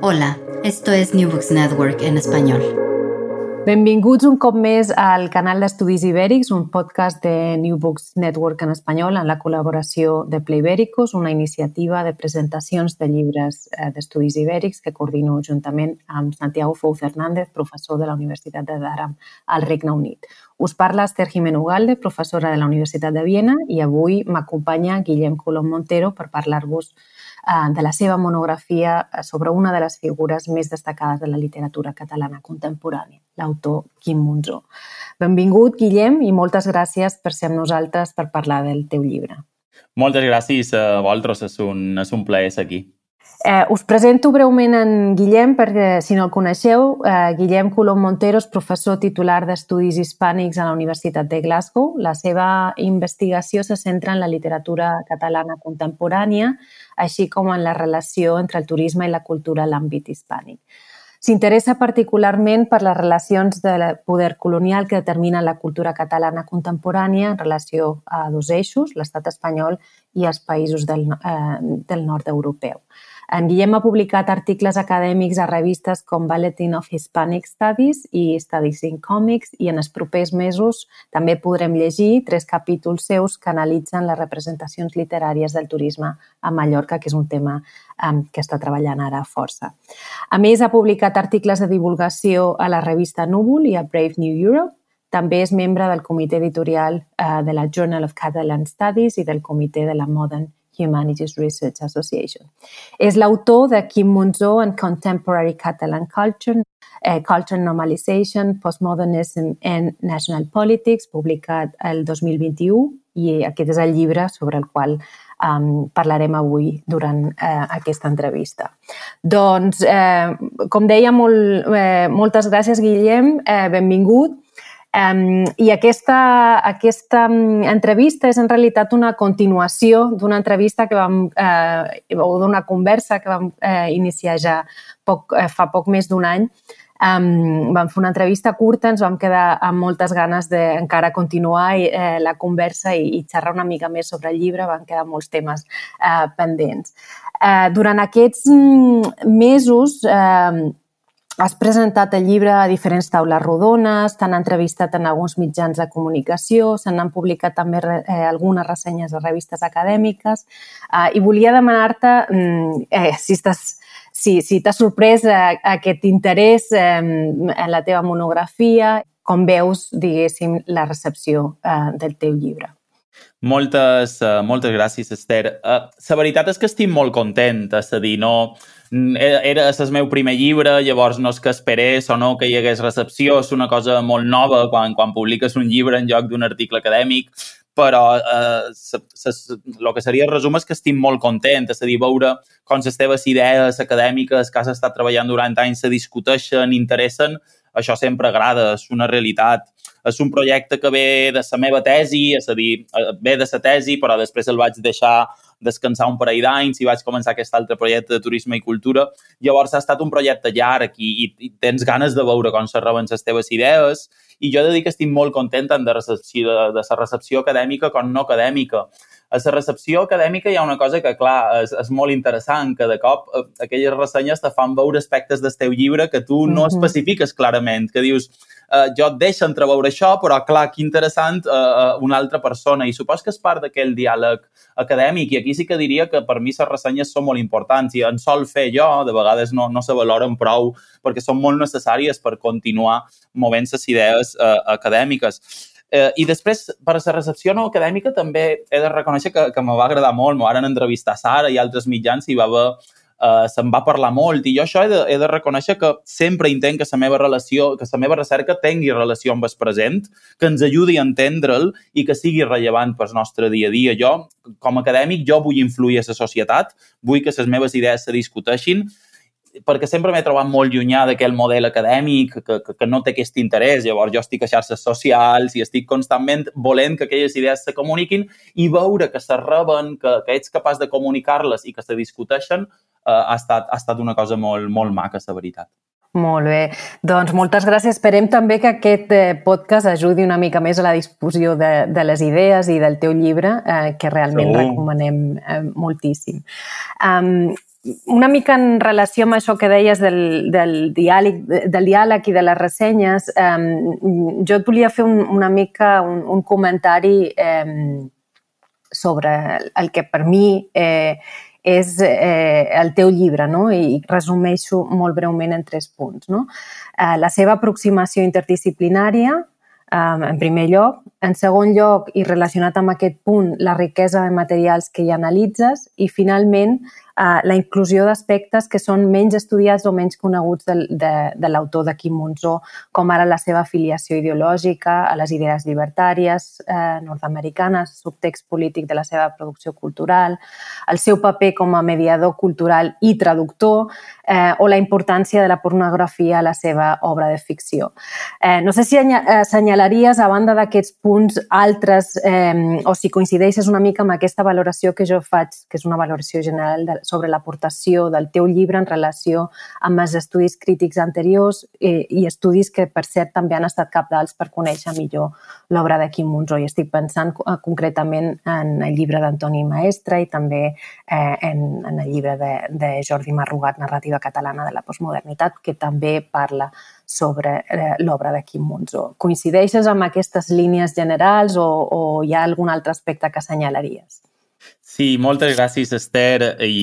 Hola, esto es New Books Network en español. Benvinguts un cop més al canal d'Estudis Ibèrics, un podcast de New Books Network en espanyol en la col·laboració de Playbèricos, una iniciativa de presentacions de llibres eh, d'estudis ibèrics que coordino juntament amb Santiago Fou Fernández, professor de la Universitat de Durham al Regne Unit. Us parla Esther Jimeno Ugalde, professora de la Universitat de Viena, i avui m'acompanya Guillem Colom Montero per parlar-vos de la seva monografia eh, sobre una de les figures més destacades de la literatura catalana contemporània, l'autor Quim Monzó. Benvingut, Guillem, i moltes gràcies per ser amb nosaltres per parlar del teu llibre. Moltes gràcies a vosaltres, és un, és un plaer ser aquí. Eh, us presento breument en Guillem, perquè si no el coneixeu, eh, Guillem Colom Montero és professor titular d'Estudis Hispànics a la Universitat de Glasgow. La seva investigació se centra en la literatura catalana contemporània, així com en la relació entre el turisme i la cultura a l'àmbit hispànic. S'interessa particularment per les relacions de poder colonial que determinen la cultura catalana contemporània en relació a dos eixos, l'estat espanyol i els països del, eh, del nord europeu. En Guillem ha publicat articles acadèmics a revistes com Bulletin of Hispanic Studies i Studies in Comics i en els propers mesos també podrem llegir tres capítols seus que analitzen les representacions literàries del turisme a Mallorca, que és un tema um, que està treballant ara força. A més, ha publicat articles de divulgació a la revista Núvol i a Brave New Europe també és membre del comitè editorial uh, de la Journal of Catalan Studies i del comitè de la Modern Humanities Research Association. És l'autor de Quim Monzó and Contemporary Catalan Culture, eh, Culture Normalization, Postmodernism and National Politics, publicat el 2021, i aquest és el llibre sobre el qual um, parlarem avui durant eh, aquesta entrevista. Doncs, eh, com deia, molt, eh, moltes gràcies, Guillem, eh, benvingut. Um, I aquesta, aquesta entrevista és en realitat una continuació d'una entrevista que vam, eh, o d'una conversa que vam eh, iniciar ja poc, eh, fa poc més d'un any. Um, vam fer una entrevista curta, ens vam quedar amb moltes ganes d'encara continuar eh, la conversa i, i xerrar una mica més sobre el llibre, van quedar molts temes eh, pendents. Eh, durant aquests mm, mesos eh, Has presentat el llibre a diferents taules rodones, t'han entrevistat en alguns mitjans de comunicació, se n'han publicat també eh, algunes ressenyes de revistes acadèmiques eh, i volia demanar-te mm, eh, si estàs si, si t'ha sorprès eh, aquest interès eh, en la teva monografia, com veus, diguéssim, la recepció eh, del teu llibre. Moltes, uh, moltes gràcies, Esther. Uh, la veritat és que estic molt content, és a dir, no, era el meu primer llibre, llavors no és que esperés o no que hi hagués recepció, és una cosa molt nova quan, quan publiques un llibre en lloc d'un article acadèmic, però eh, que seria el resum és que estic molt content, és a dir, veure com les teves idees acadèmiques que has estat treballant durant anys se discuteixen, interessen, això sempre agrada, és una realitat. És un projecte que ve de la meva tesi, és a dir, eh, ve de la tesi, però després el vaig deixar descansar un parell d'anys i vaig començar aquest altre projecte de turisme i cultura. Llavors ha estat un projecte llarg i, i, i tens ganes de veure com se reben les teves idees i jo he de dir que estic molt content de, recepció, de, de la recepció acadèmica com no acadèmica a la recepció acadèmica hi ha una cosa que, clar, és, és molt interessant, que de cop eh, aquelles ressenyes te fan veure aspectes del teu llibre que tu no mm -hmm. especifiques clarament, que dius, eh, jo et deixo entreveure això, però, clar, que interessant eh, eh, una altra persona. I supos que és part d'aquell diàleg acadèmic, i aquí sí que diria que per mi les ressenyes són molt importants i en sol fer jo, de vegades no, no se valoren prou perquè són molt necessàries per continuar movent les idees eh, acadèmiques. Eh, I després, per a la recepció no acadèmica, també he de reconèixer que, que me va agradar molt. M'ho van entrevistar Sara i altres mitjans i va haver eh, se'n va parlar molt i jo això he de, he de reconèixer que sempre intent que la meva relació, que la meva recerca tingui relació amb el present, que ens ajudi a entendre'l i que sigui rellevant pel nostre dia a dia. Jo, com a acadèmic, jo vull influir a la societat, vull que les meves idees se discuteixin perquè sempre m'he trobat molt llunyà d'aquell model acadèmic que, que, que no té aquest interès. Llavors jo estic a xarxes socials i estic constantment volent que aquelles idees se comuniquin i veure que se reben, que, que ets capaç de comunicar-les i que se discuteixen, eh, ha, estat, ha estat una cosa molt, molt maca, la veritat. Molt bé. Doncs moltes gràcies. Esperem també que aquest eh, podcast ajudi una mica més a la discussió de, de les idees i del teu llibre, eh, que realment Segur. recomanem eh, moltíssim. Um, una mica en relació amb això que deies del, del, diàleg, del diàleg i de les ressenyes, um, jo et volia fer un, una mica un, un comentari um, sobre el que per mi eh, és eh, el teu llibre, no? i resumeixo molt breument en tres punts. No? Eh, la seva aproximació interdisciplinària, eh, en primer lloc. En segon lloc, i relacionat amb aquest punt, la riquesa de materials que hi analitzes. I, finalment, eh, la inclusió d'aspectes que són menys estudiats o menys coneguts de, de, de l'autor de Quim Monzó, com ara la seva afiliació ideològica a les idees llibertàries eh, nord-americanes, subtext polític de la seva producció cultural, el seu paper com a mediador cultural i traductor, eh, o la importància de la pornografia a la seva obra de ficció. Eh, no sé si assenyalaries, a banda d'aquests punts, altres, eh, o si coincideixes una mica amb aquesta valoració que jo faig, que és una valoració general de, sobre l'aportació del teu llibre en relació amb els estudis crítics anteriors eh, i estudis que, per cert, també han estat capdals per conèixer millor l'obra de Quim Monzó. I estic pensant eh, concretament en el llibre d'Antoni Maestre i també eh, en, en el llibre de, de Jordi Marrugat, Narrativa catalana de la postmodernitat, que també parla sobre eh, l'obra de Quim Monzó. Coincideixes amb aquestes línies generals o, o hi ha algun altre aspecte que assenyalaries? Sí, moltes gràcies, Esther, i,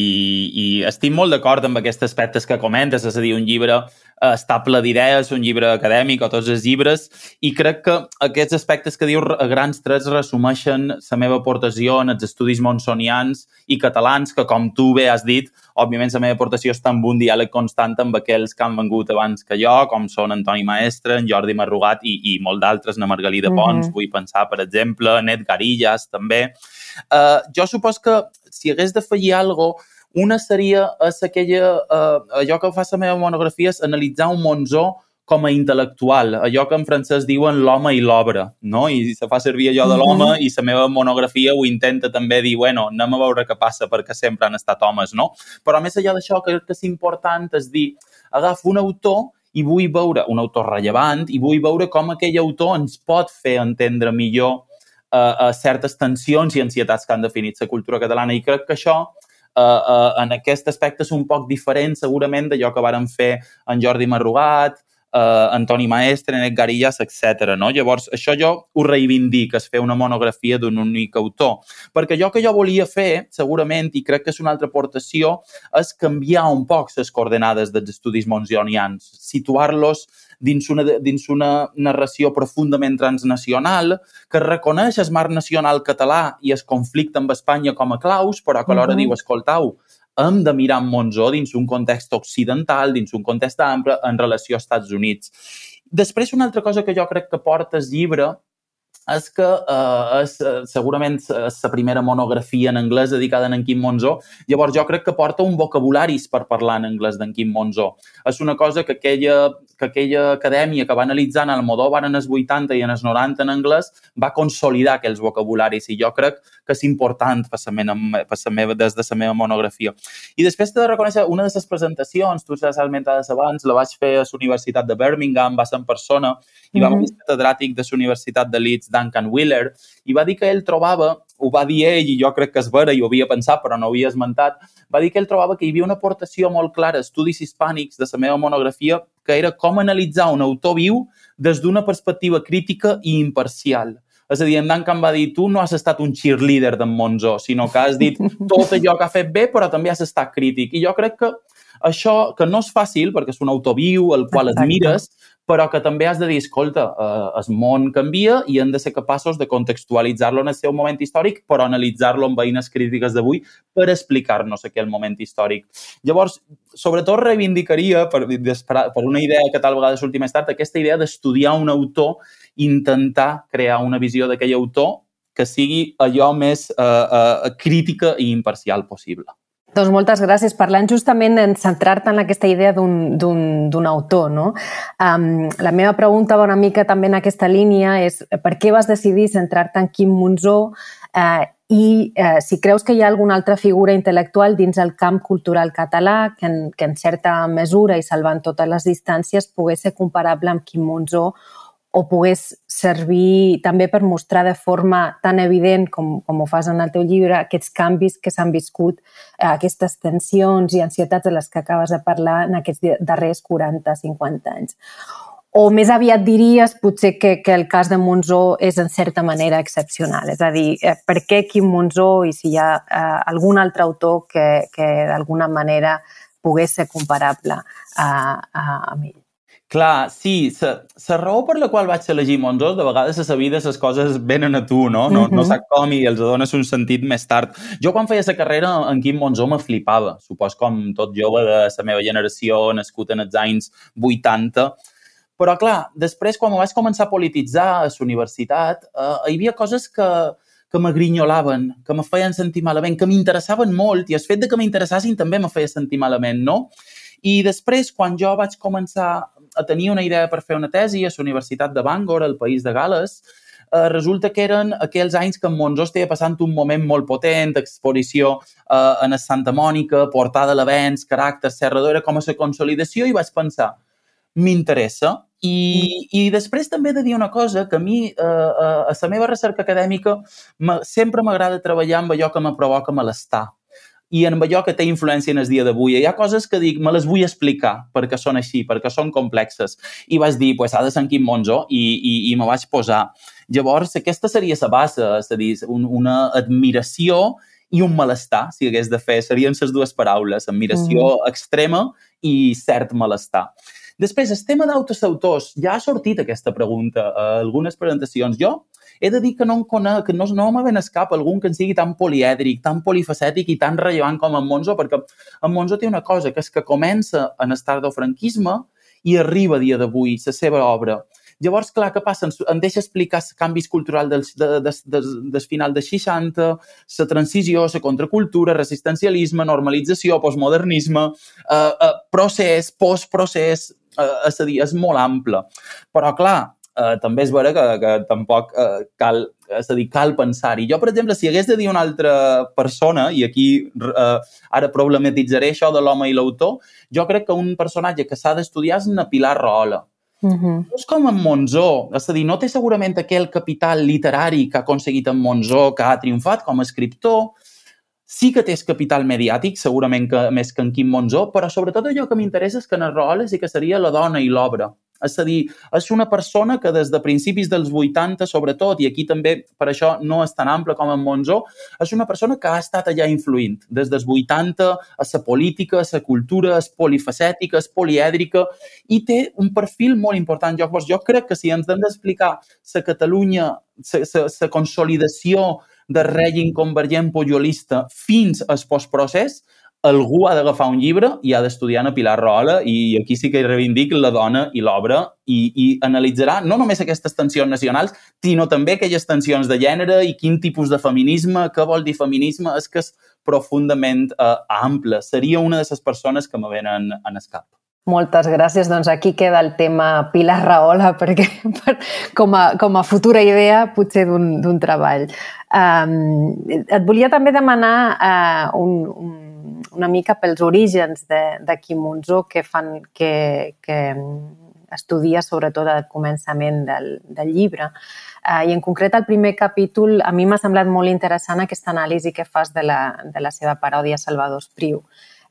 i estic molt d'acord amb aquests aspectes que comentes, és a dir, un llibre eh, estable d'idees, un llibre acadèmic o tots els llibres, i crec que aquests aspectes que dius a grans trets resumeixen la meva aportació en els estudis monsonians i catalans, que com tu bé has dit, òbviament la meva aportació està en un diàleg constant amb aquells que han vengut abans que jo, com són Antoni Maestre, en Jordi Marrugat i, i molt d'altres, na Margalida Pons, mm -hmm. vull pensar, per exemple, en Edgar Illas, també. Uh, jo supos que si hagués d'afegir alguna cosa, una seria és aquella, uh, allò que fa la meva monografia és analitzar un Monzó com a intel·lectual, allò que en francès diuen l'home i l'obra, no? I se fa servir allò de l'home -hmm. i la meva monografia ho intenta també dir, bueno, anem a veure què passa perquè sempre han estat homes, no? Però més allà d'això, crec que és important és dir, agafo un autor i vull veure, un autor rellevant, i vull veure com aquell autor ens pot fer entendre millor a, a certes tensions i ansietats que han definit la cultura catalana i crec que això Uh, uh, en aquest aspecte és un poc diferent segurament d'allò que varen fer en Jordi Marrugat, uh, Antoni Maestre, Enet Garillas, etc. No? Llavors, això jo ho reivindic, es fer una monografia d'un únic autor. Perquè allò que jo volia fer, segurament, i crec que és una altra aportació, és canviar un poc les coordenades dels estudis monzionians, situar-los dins una, dins una narració profundament transnacional que reconeix el marc nacional català i el conflicte amb Espanya com a claus, però que alhora uh -huh. diu, escoltau, hem de mirar en Monzó dins un context occidental, dins un context ample en relació als Estats Units. Després, una altra cosa que jo crec que porta el llibre és que uh, és uh, segurament la primera monografia en anglès dedicada a en Quim Monzó. Llavors, jo crec que porta un vocabulari per parlar en anglès d'en Quim Monzó. És una cosa que aquella, que aquella acadèmia que va analitzar en Modóvar en els 80 i en els 90 en anglès va consolidar aquells vocabularis i jo crec que és important per la meva, per la meva, des de la meva monografia. I després t'he de reconèixer, una de les presentacions, tu has esmentat abans, la vaig fer a la Universitat de Birmingham, va ser en persona, i mm -hmm. va el catedràtic de la Universitat de Leeds Duncan Wheeler, i va dir que ell trobava, ho va dir ell, i jo crec que és vera, i ho havia pensat, però no ho havia esmentat, va dir que ell trobava que hi havia una aportació molt clara a estudis hispànics de la meva monografia, que era com analitzar un autor viu des d'una perspectiva crítica i imparcial. És a dir, en Duncan va dir, tu no has estat un cheerleader d'en Monzó, sinó que has dit tot allò que ha fet bé, però també has estat crític. I jo crec que això, que no és fàcil, perquè és un autor viu, el qual Exacte. admires, però que també has de dir, escolta, eh, el món canvia i hem de ser capaços de contextualitzar-lo en el seu moment històric, però analitzar-lo amb veïnes crítiques d'avui per explicar-nos aquell moment històric. Llavors, sobretot reivindicaria, per, per una idea que tal vegada sortir més tard, aquesta idea d'estudiar un autor, intentar crear una visió d'aquell autor que sigui allò més eh, eh, crítica i imparcial possible. Doncs moltes gràcies. Parlant justament en centrar-te en aquesta idea d'un autor, no? Um, la meva pregunta va una mica també en aquesta línia és per què vas decidir centrar-te en Quim Monzó uh, i eh, si creus que hi ha alguna altra figura intel·lectual dins el camp cultural català que en, que en certa mesura i salvant totes les distàncies pogués ser comparable amb Quim Monzó o pogués servir també per mostrar de forma tan evident com, com ho fas en el teu llibre aquests canvis que s'han viscut, eh, aquestes tensions i ansietats de les que acabes de parlar en aquests darrers 40-50 anys. O més aviat diries potser que, que el cas de Monzó és en certa manera excepcional. És a dir, eh, per què Quim Monzó i si hi ha eh, algun altre autor que, que d'alguna manera pogués ser comparable a, a, a ell? Clar, sí, la raó per la qual vaig elegir Monzós, de vegades a la vida les coses venen a tu, no? No, uh -huh. no sap com i els dones un sentit més tard. Jo quan feia la carrera en Quim Monzó me flipava, supos com tot jove de la meva generació, nascut en els anys 80, però clar, després quan vaig començar a polititzar a la universitat, eh, hi havia coses que, que m'agrinyolaven, que me feien sentir malament, que m'interessaven molt i el fet de que m'interessassin també me feia sentir malament, no? I després, quan jo vaig començar a tenir una idea per fer una tesi a la Universitat de Bangor, al país de Gales, eh, resulta que eren aquells anys que en Monzó estava passant un moment molt potent, exposició eh, en Santa Mònica, portada l'avenç, caràcter, serrador, era com a la consolidació i vaig pensar, m'interessa. I, I després també he de dir una cosa, que a mi, eh, eh a la meva recerca acadèmica, sempre m'agrada treballar amb allò que me provoca malestar i en allò que té influència en el dia d'avui. Hi ha coses que dic, me les vull explicar perquè són així, perquè són complexes. I vaig dir, pues, ha de ser en Quim Monzó i, i, i me vaig posar. Llavors, aquesta seria la base, és a dir, un, una admiració i un malestar, si hagués de fer, serien les dues paraules, admiració mm. extrema i cert malestar. Després, el tema d'autors autors, ja ha sortit aquesta pregunta a algunes presentacions. Jo he de dir que no conec, que no, no me ven escap algun que en sigui tan polièdric, tan polifacètic i tan rellevant com en Monzo, perquè en Monzo té una cosa, que és que comença en el tardofranquisme i arriba a dia d'avui la seva obra. Llavors, clar, què passa? Em deixa explicar els canvis culturals del, de, de, de, del final de 60, la transició, la contracultura, resistencialisme, normalització, postmodernisme, eh, eh, procés, postprocés, eh, és a dir, és molt ample. Però, clar, eh, també és vera que, que tampoc eh, cal, és a dir, cal pensar-hi. Jo, per exemple, si hagués de dir una altra persona, i aquí eh, ara problematitzaré això de l'home i l'autor, jo crec que un personatge que s'ha d'estudiar és una Pilar Rahola. Uh -huh. No és com en Monzó, és a dir, no té segurament aquell capital literari que ha aconseguit en Monzó, que ha triomfat com a escriptor, sí que té capital mediàtic, segurament que més que en Quim Monzó, però sobretot allò que m'interessa és que en Rahola sí que seria la dona i l'obra. És a dir, és una persona que des de principis dels 80, sobretot, i aquí també per això no és tan ample com en Monzó, és una persona que ha estat allà influint. Des dels 80 a la política, a la cultura, és polifacètica, és polièdrica, i té un perfil molt important. Jo, jo crec que si ens hem d'explicar la Catalunya, la consolidació del règim convergent pujolista fins al postprocés, algú ha d'agafar un llibre i ha d'estudiar a Pilar Rola i aquí sí que reivindic la dona i l'obra i, i analitzarà no només aquestes tensions nacionals, sinó també aquelles tensions de gènere i quin tipus de feminisme, què vol dir feminisme, és que és profundament eh, ample. Seria una de les persones que me venen en escap. Moltes gràcies. Doncs aquí queda el tema Pilar Rahola, perquè per, com, a, com a futura idea potser d'un treball. Um, et volia també demanar uh, un, un una mica pels orígens de, de Kimunzo que fan que, que estudia sobretot al començament del, del llibre. Uh, I en concret el primer capítol a mi m'ha semblat molt interessant aquesta anàlisi que fas de la, de la seva paròdia Salvador Espriu.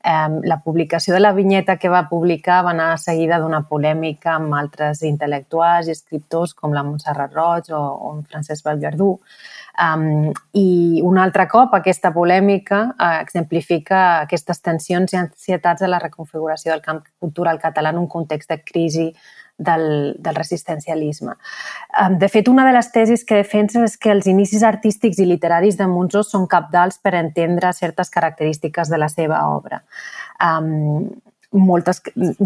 Um, la publicació de la vinyeta que va publicar va anar seguida d'una polèmica amb altres intel·lectuals i escriptors com la Montserrat Roig o, o en Francesc Vallverdú. Um, I un altre cop aquesta polèmica uh, exemplifica aquestes tensions i ansietats de la reconfiguració del camp cultural català en un context de crisi del, del resistencialisme. De fet, una de les tesis que defensa és que els inicis artístics i literaris de Monzó són capdals per entendre certes característiques de la seva obra. Um, moltes,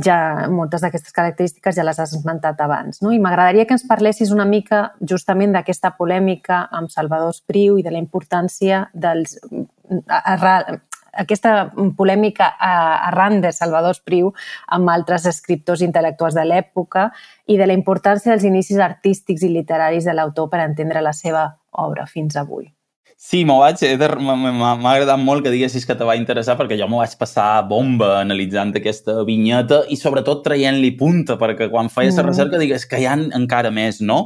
ja, moltes d'aquestes característiques ja les has esmentat abans. No? I m'agradaria que ens parlessis una mica justament d'aquesta polèmica amb Salvador Espriu i de la importància dels, aquesta polèmica arran de Salvador Espriu amb altres escriptors intel·lectuals de l'època i de la importància dels inicis artístics i literaris de l'autor per entendre la seva obra fins avui. Sí, m'ho vaig... M'ha agradat molt que diguessis que te va interessar perquè jo m'ho vaig passar bomba analitzant aquesta vinyeta i sobretot traient-li punta perquè quan feies la mm. recerca digues que hi ha encara més, no?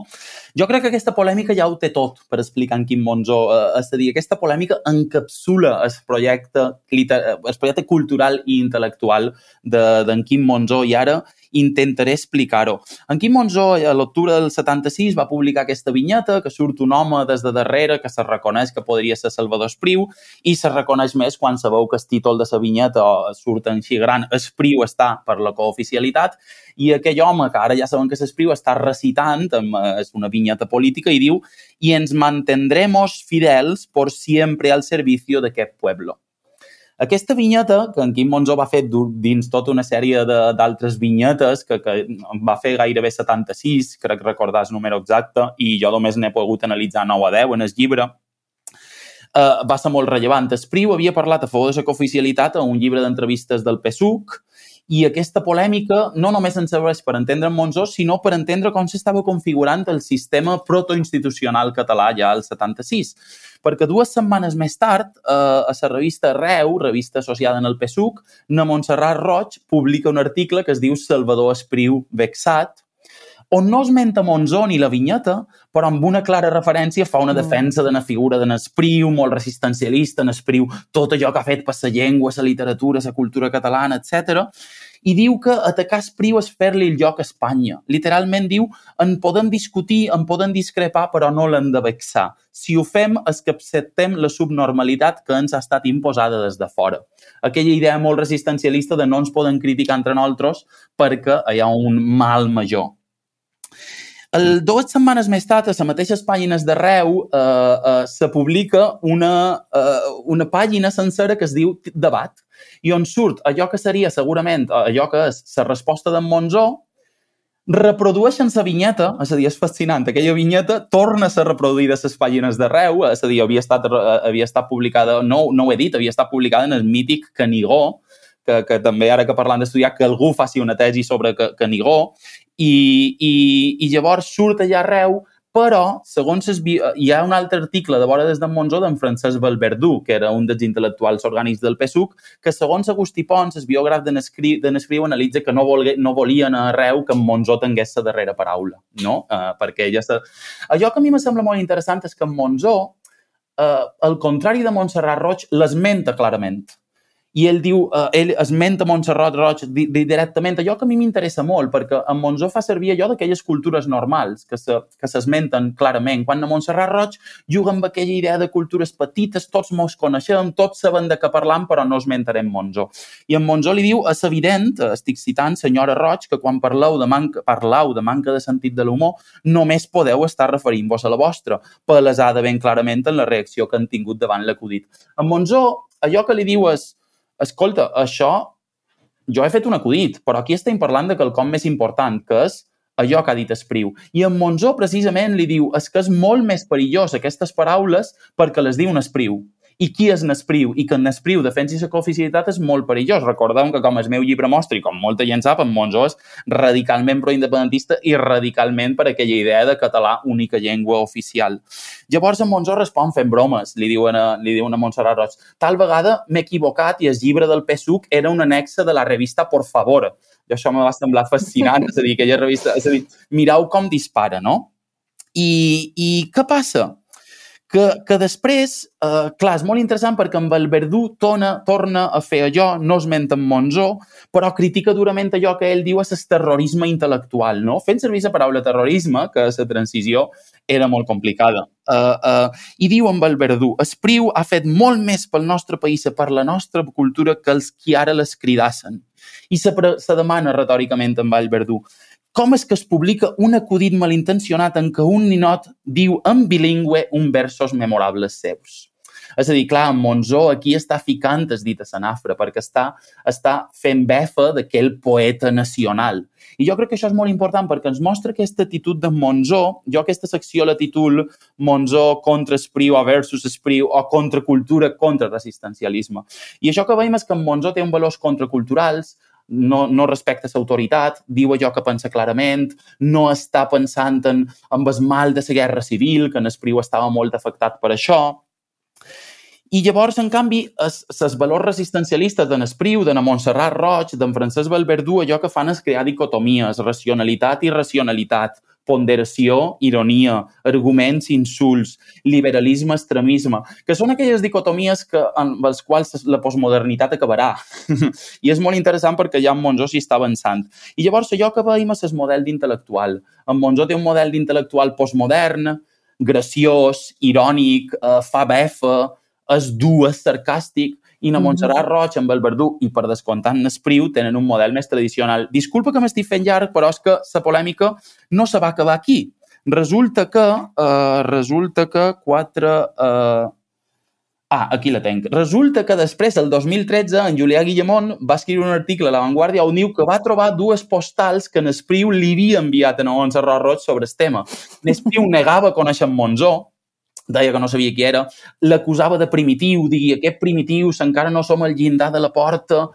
Jo crec que aquesta polèmica ja ho té tot per explicar en Quim Monzó. Eh, és a dir, aquesta polèmica encapsula el projecte, el projecte cultural i intel·lectual d'en de, Quim Monzó i ara intentaré explicar-ho. En Quim Monzó, a l'octubre del 76, va publicar aquesta vinyeta que surt un home des de darrere que se reconeix que podria ser Salvador Espriu i se reconeix més quan sabeu que el títol de la vinyeta surt en xigran Espriu està per la cooficialitat i aquell home, que ara ja saben que s'espriu, està recitant, és una vinyeta política, i diu «Y ens mantendremos fidels por siempre al servicio d'aquest pueblo». Aquesta vinyeta, que en Quim Monzó va fer dins tota una sèrie d'altres vinyetes, que, que va fer gairebé 76, crec recordar el número exacte, i jo només n'he pogut analitzar 9 a 10 en el llibre, uh, va ser molt rellevant. Espriu havia parlat a favor de la cooficialitat a un llibre d'entrevistes del PSUC i aquesta polèmica no només ens serveix per entendre en Monzó, sinó per entendre com s'estava configurant el sistema protoinstitucional català ja al 76 perquè dues setmanes més tard, eh, a la revista Reu, revista associada en el PSUC, na Montserrat Roig publica un article que es diu Salvador Espriu vexat, on no esmenta Monzó ni la vinyeta, però amb una clara referència fa una mm. defensa de la figura de Nespriu, molt resistencialista, Nespriu, tot allò que ha fet per la llengua, la literatura, la cultura catalana, etc i diu que atacar Espriu és fer-li el lloc a Espanya. Literalment diu, en podem discutir, en podem discrepar, però no l'hem de vexar. Si ho fem és que acceptem la subnormalitat que ens ha estat imposada des de fora. Aquella idea molt resistencialista de no ens poden criticar entre nosaltres perquè hi ha un mal major. El, dues setmanes més tard, a les mateixes pàgines d'arreu, eh, eh, se publica una, eh, una pàgina sencera que es diu Debat, i on surt allò que seria segurament allò que és la resposta d'en Monzó, reprodueixen la vinyeta, és a dir, és fascinant, aquella vinyeta torna a ser reproduïda a les pàgines d'arreu, és a dir, havia estat, havia estat publicada, no, no ho he dit, havia estat publicada en el mític Canigó, que, que també ara que parlant d'estudiar, que algú faci una tesi sobre Canigó, i, i, i llavors surt allà arreu però, segons es, hi ha un altre article de vora des de Monzó d'en Francesc Valverdú, que era un dels intel·lectuals orgànics del PSUC, que segons Agustí Pons, el biògraf de Nescriu, analitza que no, volgué, no volien arreu que en Monzó tingués la darrera paraula, no? Uh, perquè ella... Se... Allò que a mi me sembla molt interessant és que en Monzó, uh, al contrari de Montserrat Roig, l'esmenta clarament i ell diu, eh, ell esmenta Montserrat Roig di, di, directament, allò que a mi m'interessa molt, perquè en Monzó fa servir allò d'aquelles cultures normals que se, que s'esmenten clarament. Quan a Montserrat Roig juga amb aquella idea de cultures petites, tots mos coneixem, tots saben de què parlam, però no esmentarem Monzó. I en Monzó li diu, és evident, estic citant senyora Roig, que quan parleu de manca, parlau de manca de sentit de l'humor, només podeu estar referint-vos a la vostra, palesada ben clarament en la reacció que han tingut davant l'acudit. En Monzó, allò que li diu és escolta, això jo he fet un acudit, però aquí estem parlant de quelcom més important, que és allò que ha dit Espriu. I en Monzó, precisament, li diu és que és molt més perillós aquestes paraules perquè les diu un Espriu i qui és Nespriu i que Nespriu defensi la cooficialitat és molt perillós. Recordeu que com el meu llibre mostra i com molta gent sap, en Monzó és radicalment proindependentista i radicalment per aquella idea de català única llengua oficial. Llavors en Monzó respon fent bromes, li diuen a, li diuen a Montserrat Roig. Tal vegada m'he equivocat i el llibre del PSUC era un anexe de la revista Por Favor. I això me va semblar fascinant, és a dir, aquella revista, és a dir, mireu com dispara, no? I, i què passa? Que, que després, eh, clar, és molt interessant perquè amb el Verdú torna, torna a fer allò, no esmenta en Monzó, però critica durament allò que ell diu és el terrorisme intel·lectual, no? Fent servir la paraula terrorisme, que la transició era molt complicada. Uh, uh, I diu amb el Verdú, Espriu ha fet molt més pel nostre país, per la nostra cultura, que els qui ara les cridassen. I se, se demana retòricament amb el Verdú, com és que es publica un acudit malintencionat en què un ninot diu en bilingüe un versos memorables seus. És a dir, clar, Monzó aquí està ficant es dit a Sanafra, perquè està, està fent befa d'aquell poeta nacional. I jo crec que això és molt important perquè ens mostra aquesta actitud de Monzó. Jo aquesta secció la títol Monzó contra Espriu o versus Espriu o contra cultura contra resistencialisme. I això que veiem és que en Monzó té un valors contraculturals, no, no respecta l'autoritat, diu allò que pensa clarament, no està pensant en, en el mal de la guerra civil, que en Espriu estava molt afectat per això, i llavors, en canvi, els valors resistencialistes d'en Espriu, d'en Montserrat Roig, d'en Francesc Valverdú, allò que fan és crear dicotomies, racionalitat i racionalitat, ponderació, ironia, arguments, insults, liberalisme, extremisme, que són aquelles dicotomies que, en les quals la postmodernitat acabarà. I és molt interessant perquè ja en Monzó s'hi està avançant. I llavors allò que veiem és el model d'intel·lectual. En Monzó té un model d'intel·lectual postmodern, graciós, irònic, eh, fa befa, és dur, és sarcàstic, i na Montserrat Roig, amb el Verdú i per descomptant Nespriu tenen un model més tradicional. Disculpa que m'estic fent llarg, però és que la polèmica no se va acabar aquí. Resulta que, eh, resulta que quatre... Eh... Ah, aquí la tenc. Resulta que després, el 2013, en Julià Guillemont va escriure un article a La Vanguardia on diu que va trobar dues postals que Nespriu li havia enviat a Montserrat Roig sobre el tema. Nespriu negava conèixer Monzó, deia que no sabia qui era, l'acusava de primitiu, digui, aquest primitius encara no som al llindar de la porta.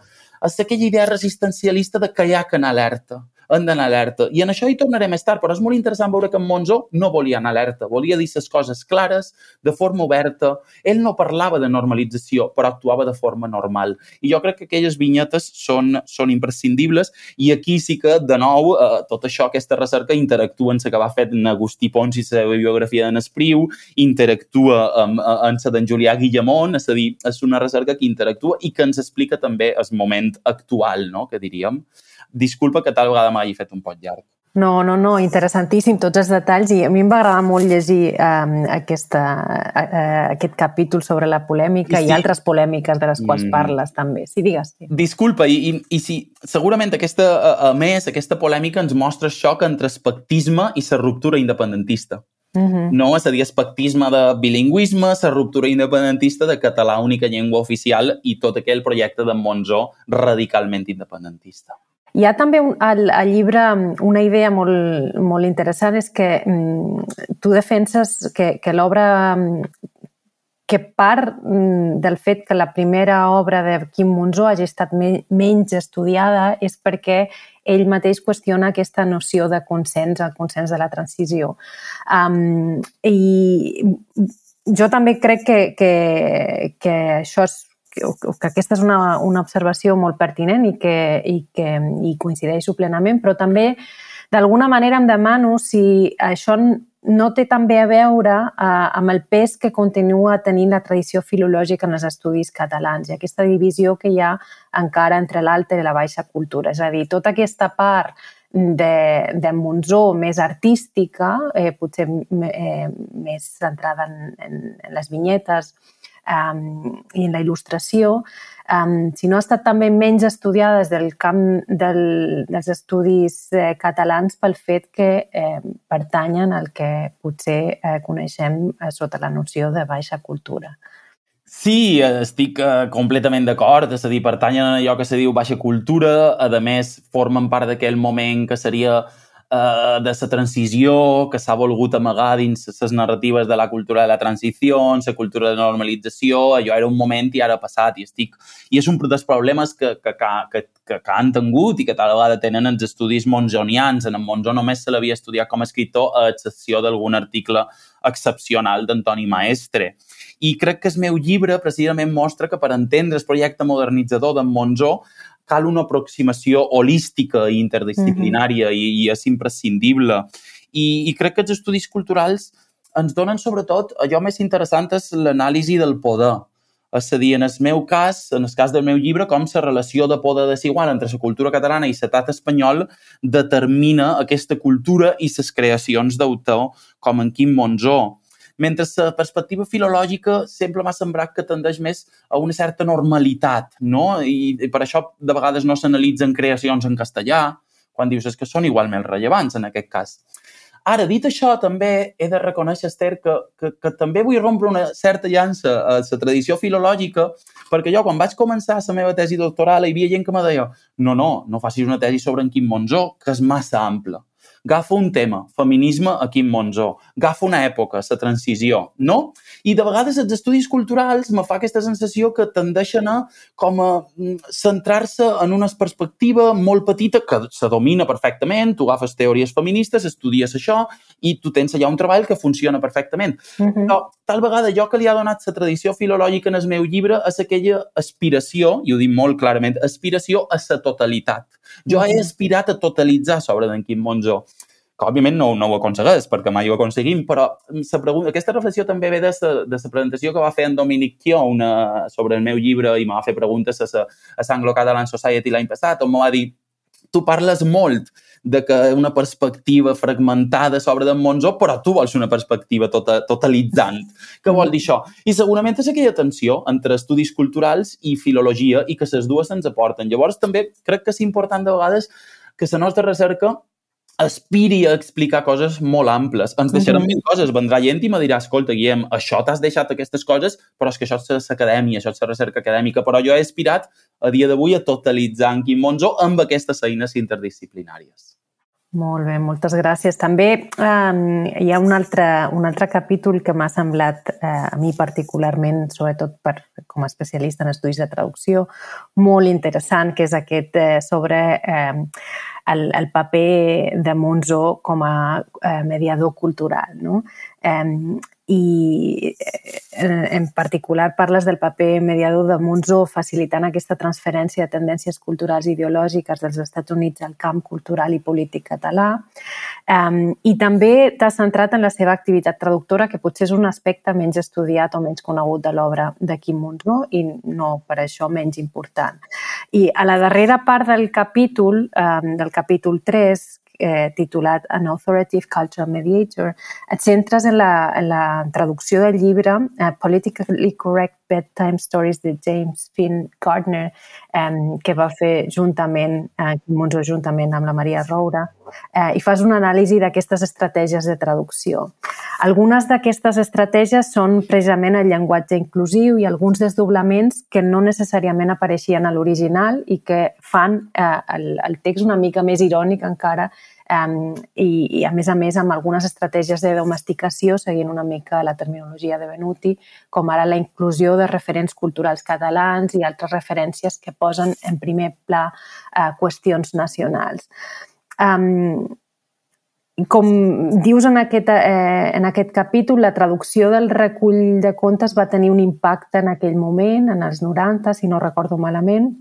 És aquella idea resistencialista de que hi ha que anar alerta han d'anar alerta. I en això hi tornaré més tard, però és molt interessant veure que en Monzó no volia anar alerta, volia dir les coses clares, de forma oberta. Ell no parlava de normalització, però actuava de forma normal. I jo crec que aquelles vinyetes són, són imprescindibles i aquí sí que, de nou, eh, tot això, aquesta recerca, interactua en la que va fer en Agustí Pons i la biografia de Nespriu, interactua amb, en la d'en Julià Guillemont, és a dir, és una recerca que interactua i que ens explica també el moment actual, no?, que diríem. Disculpa que tal vegada m'hagi fet un pot llarg. No, no, no, interessantíssim tots els detalls i a mi em va agradar molt llegir um, aquesta, uh, aquest capítol sobre la polèmica I, sí. i altres polèmiques de les quals mm. parles també. Sí, digues. Sí. Disculpa, i, i, i sí, segurament aquesta, a, més, aquesta polèmica ens mostra xoc entre espectisme i la ruptura independentista. Mm-hmm. -huh. No? És a dir, espectisme de bilingüisme, la ruptura independentista de català única llengua oficial i tot aquell projecte de Monzó radicalment independentista. Hi ha també un, al, al llibre una idea molt, molt interessant, és que mm, tu defenses que, que l'obra que part mm, del fet que la primera obra de Quim Monzó hagi estat me, menys estudiada és perquè ell mateix qüestiona aquesta noció de consens, el consens de la transició. Um, I jo també crec que, que, que això és que, que aquesta és una, una observació molt pertinent i que, i que i coincideixo plenament, però també d'alguna manera em demano si això no té també a veure eh, amb el pes que continua tenint la tradició filològica en els estudis catalans i aquesta divisió que hi ha encara entre l'alta i la baixa cultura. És a dir, tota aquesta part de, de Monzó més artística, eh, potser eh, més centrada en, en, en les vinyetes, um, i en la il·lustració, um, si no ha estat també menys estudiada des del camp del, dels estudis eh, catalans pel fet que eh, pertanyen al que potser eh, coneixem eh, sota la noció de baixa cultura. Sí, estic uh, completament d'acord, és a dir, pertanyen a allò que se diu baixa cultura, a més formen part d'aquell moment que seria eh, de la transició que s'ha volgut amagar dins les narratives de la cultura de la transició, la cultura de normalització, allò era un moment i ara ha passat i estic... I és un dels problemes que, que, que, que, que han tingut i que tal vegada tenen els estudis monzonians. En Monzó només se l'havia estudiat com a escriptor a excepció d'algun article excepcional d'Antoni Maestre. I crec que el meu llibre precisament mostra que per entendre el projecte modernitzador d'en Monzó cal una aproximació holística i interdisciplinària mm -hmm. i, i és imprescindible. I, I crec que els estudis culturals ens donen sobretot allò més interessant és l'anàlisi del poder. És a dir, en el meu cas, en el cas del meu llibre, com la relació de poder desigual entre la cultura catalana i l'estat espanyol determina aquesta cultura i les creacions d'autor com en Quim Monzó mentre la perspectiva filològica sempre m'ha semblat que tendeix més a una certa normalitat, no? I, i per això de vegades no s'analitzen creacions en castellà, quan dius que són igualment rellevants en aquest cas. Ara, dit això, també he de reconèixer, Esther, que, que, que també vull rompre una certa llança a la tradició filològica, perquè jo, quan vaig començar la meva tesi doctoral, hi havia gent que me deia no, no, no facis una tesi sobre en Quim Monzó, que és massa ample agafa un tema, feminisme a Quim Monzó, agafa una època, la transició, no? I de vegades els estudis culturals me fa aquesta sensació que tendeixen a com a mm, centrar-se en una perspectiva molt petita que se domina perfectament, tu agafes teories feministes, estudies això i tu tens allà un treball que funciona perfectament. Uh -huh. Però tal vegada jo que li ha donat la tradició filològica en el meu llibre és aquella aspiració, i ho dic molt clarament, aspiració a la totalitat. Jo he aspirat a totalitzar sobre d'en Quim Monzó que òbviament no, no ho aconsegueix, perquè mai ho aconseguim, però sa pregunta, aquesta reflexió també ve de la presentació que va fer en Dominic Kio una, sobre el meu llibre i m'ha fer preguntes a la Anglo-Catalan Society l'any passat, on va dir tu parles molt de que una perspectiva fragmentada sobre d'en Monzó, però tu vols una perspectiva tota, totalitzant. Què vol dir això? I segurament és aquella tensió entre estudis culturals i filologia i que les dues se'ns aporten. Llavors, també crec que és important de vegades que la nostra recerca aspiri a explicar coses molt amples. Ens deixarem uh -huh. coses. Vendrà gent i me dirà, escolta, Guillem, això t'has deixat aquestes coses, però és que això és l'acadèmia, això és recerca acadèmica. Però jo he aspirat a dia d'avui a totalitzar en Quim Monzó amb aquestes eines interdisciplinàries. Molt bé, moltes gràcies. També eh, hi ha un altre, un altre capítol que m'ha semblat eh, a mi particularment, sobretot per, com a especialista en estudis de traducció, molt interessant, que és aquest eh, sobre eh, el, el paper de Monzo com a eh, mediador cultural. No? Eh, i eh, en particular parles del paper mediador de Monzó facilitant aquesta transferència de tendències culturals i ideològiques dels Estats Units al camp cultural i polític català. I també t'has centrat en la seva activitat traductora, que potser és un aspecte menys estudiat o menys conegut de l'obra de Quim Monzó i no per això menys important. I a la darrera part del capítol, del capítol 3, eh, titulat An Authoritative Cultural Mediator, et centres en la, en la traducció del llibre eh, Politically Correct Bedtime Stories de James Finn Gardner, eh, que va fer juntament, eh, Monzó juntament amb la Maria Roura, eh, i fas una anàlisi d'aquestes estratègies de traducció. Algunes d'aquestes estratègies són precisament el llenguatge inclusiu i alguns desdoblaments que no necessàriament apareixien a l'original i que fan eh, el, el text una mica més irònic encara um, i, i, a més a més, amb algunes estratègies de domesticació, seguint una mica la terminologia de Benuti, com ara la inclusió de referents culturals catalans i altres referències que posen en primer pla uh, qüestions nacionals. Um, com dius en aquest, eh, en aquest capítol, la traducció del recull de contes va tenir un impacte en aquell moment, en els 90, si no recordo malament,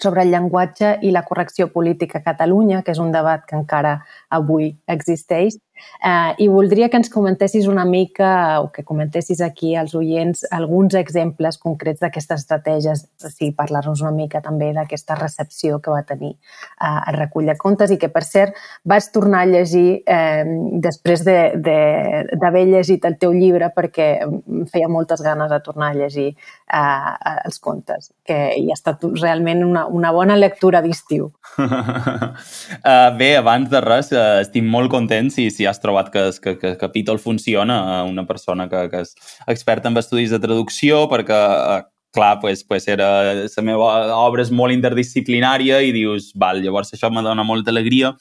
sobre el llenguatge i la correcció política a Catalunya, que és un debat que encara avui existeix, Eh, I voldria que ens comentessis una mica, o que comentessis aquí als oients, alguns exemples concrets d'aquestes estratègies, o sigui, parlar-nos una mica també d'aquesta recepció que va tenir eh, el recull de contes i que, per cert, vaig tornar a llegir eh, després d'haver de, de, llegit el teu llibre perquè em feia moltes ganes de tornar a llegir eh, els contes, que hi ha estat realment una, una bona lectura d'estiu. uh, bé, abans de res, uh, estic molt content si, si has trobat que, que, que Capítol funciona, una persona que, que és experta en estudis de traducció, perquè eh, clar, pues, pues era, la meva obra és molt interdisciplinària i dius, val, llavors això me dona molta alegria.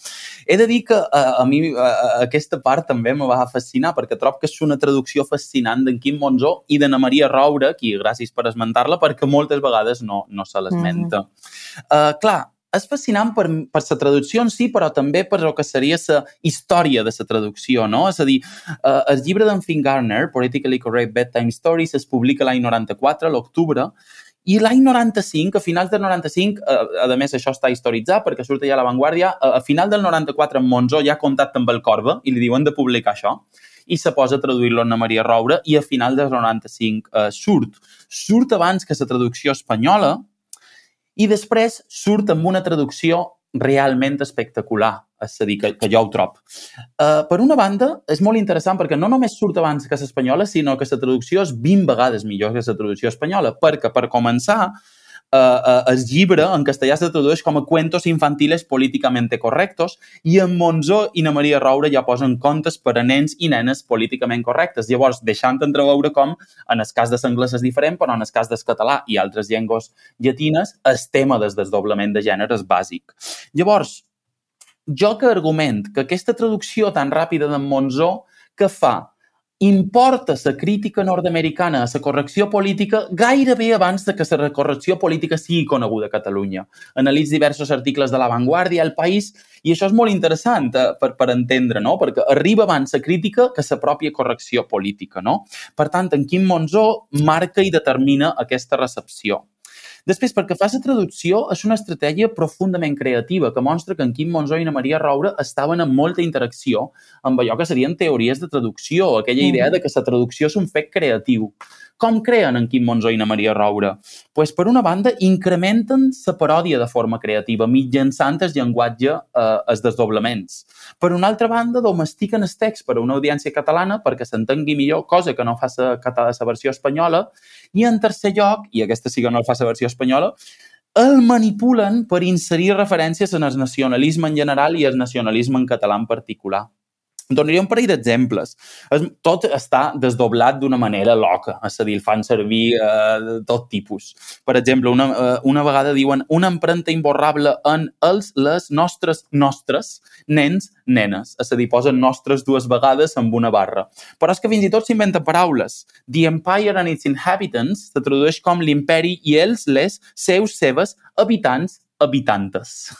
He de dir que a, a mi a, a aquesta part també me va fascinar perquè trobo que és una traducció fascinant d'en Quim Monzó i d'Anna Maria Roura, qui gràcies per esmentar-la, perquè moltes vegades no, no se l'esmenta. Mm -hmm. uh, clar, és fascinant per, per la traducció en si, però també per el que seria la història de la traducció, no? És a dir, eh, el llibre d'en Finn Garner, Politically Correct Bedtime Stories, es publica l'any 94, a l'octubre, i l'any 95, a finals del 95, eh, a més això està historitzat perquè surt ja a l'avantguàrdia, a, a final del 94 en Monzó ja ha contactat amb el Corba i li diuen de publicar això i se posa a traduir-lo Anna Maria Roura i a final del 95 eh, surt. Surt abans que la traducció espanyola, i després surt amb una traducció realment espectacular, és a dir, que, que jo ho trob. Uh, per una banda, és molt interessant perquè no només surt abans que l'espanyola, sinó que la traducció és 20 vegades millor que la traducció espanyola, perquè, per començar, eh, uh, el llibre en castellà se tradueix com a Cuentos infantiles políticamente correctos i en Monzó i na Maria Roura ja posen contes per a nens i nenes políticament correctes. Llavors, deixant entreveure com, en el cas de l'anglès és diferent, però en el cas del català i altres llengües llatines, el tema del desdoblament de gènere és bàsic. Llavors, jo que argument que aquesta traducció tan ràpida d'en Monzó que fa importa la crítica nord-americana a la correcció política gairebé abans de que la correcció política sigui coneguda a Catalunya. Analitza diversos articles de La Vanguardia, El País, i això és molt interessant eh, per, per entendre, no? perquè arriba abans la crítica que la pròpia correcció política. No? Per tant, en Quim Monzó marca i determina aquesta recepció. Després, perquè fa la traducció, és una estratègia profundament creativa que mostra que en Quim Monzó i na Maria Roura estaven en molta interacció amb allò que serien teories de traducció, aquella idea de que la traducció és un fet creatiu. Com creen en Quim Monzó i na Maria Roura? pues, per una banda, incrementen la paròdia de forma creativa mitjançant el llenguatge, eh, els desdoblaments. Per una altra banda, domestiquen el text per a una audiència catalana perquè s'entengui millor, cosa que no fa la versió espanyola. I en tercer lloc, i aquesta sí que no el fa la versió espanyola, el manipulen per inserir referències en el nacionalisme en general i el nacionalisme en català en particular. Donaria un parell d'exemples. Tot està desdoblat d'una manera loca, és a dir, el fan servir eh, de tot tipus. Per exemple, una, eh, una vegada diuen una empremta imborrable en els, les nostres, nostres, nens, nenes. És a dir, posen nostres dues vegades amb una barra. Però és que fins i tot s'inventen paraules. The Empire and its inhabitants se tradueix com l'imperi i els, les, seus, seves, habitants habitantes.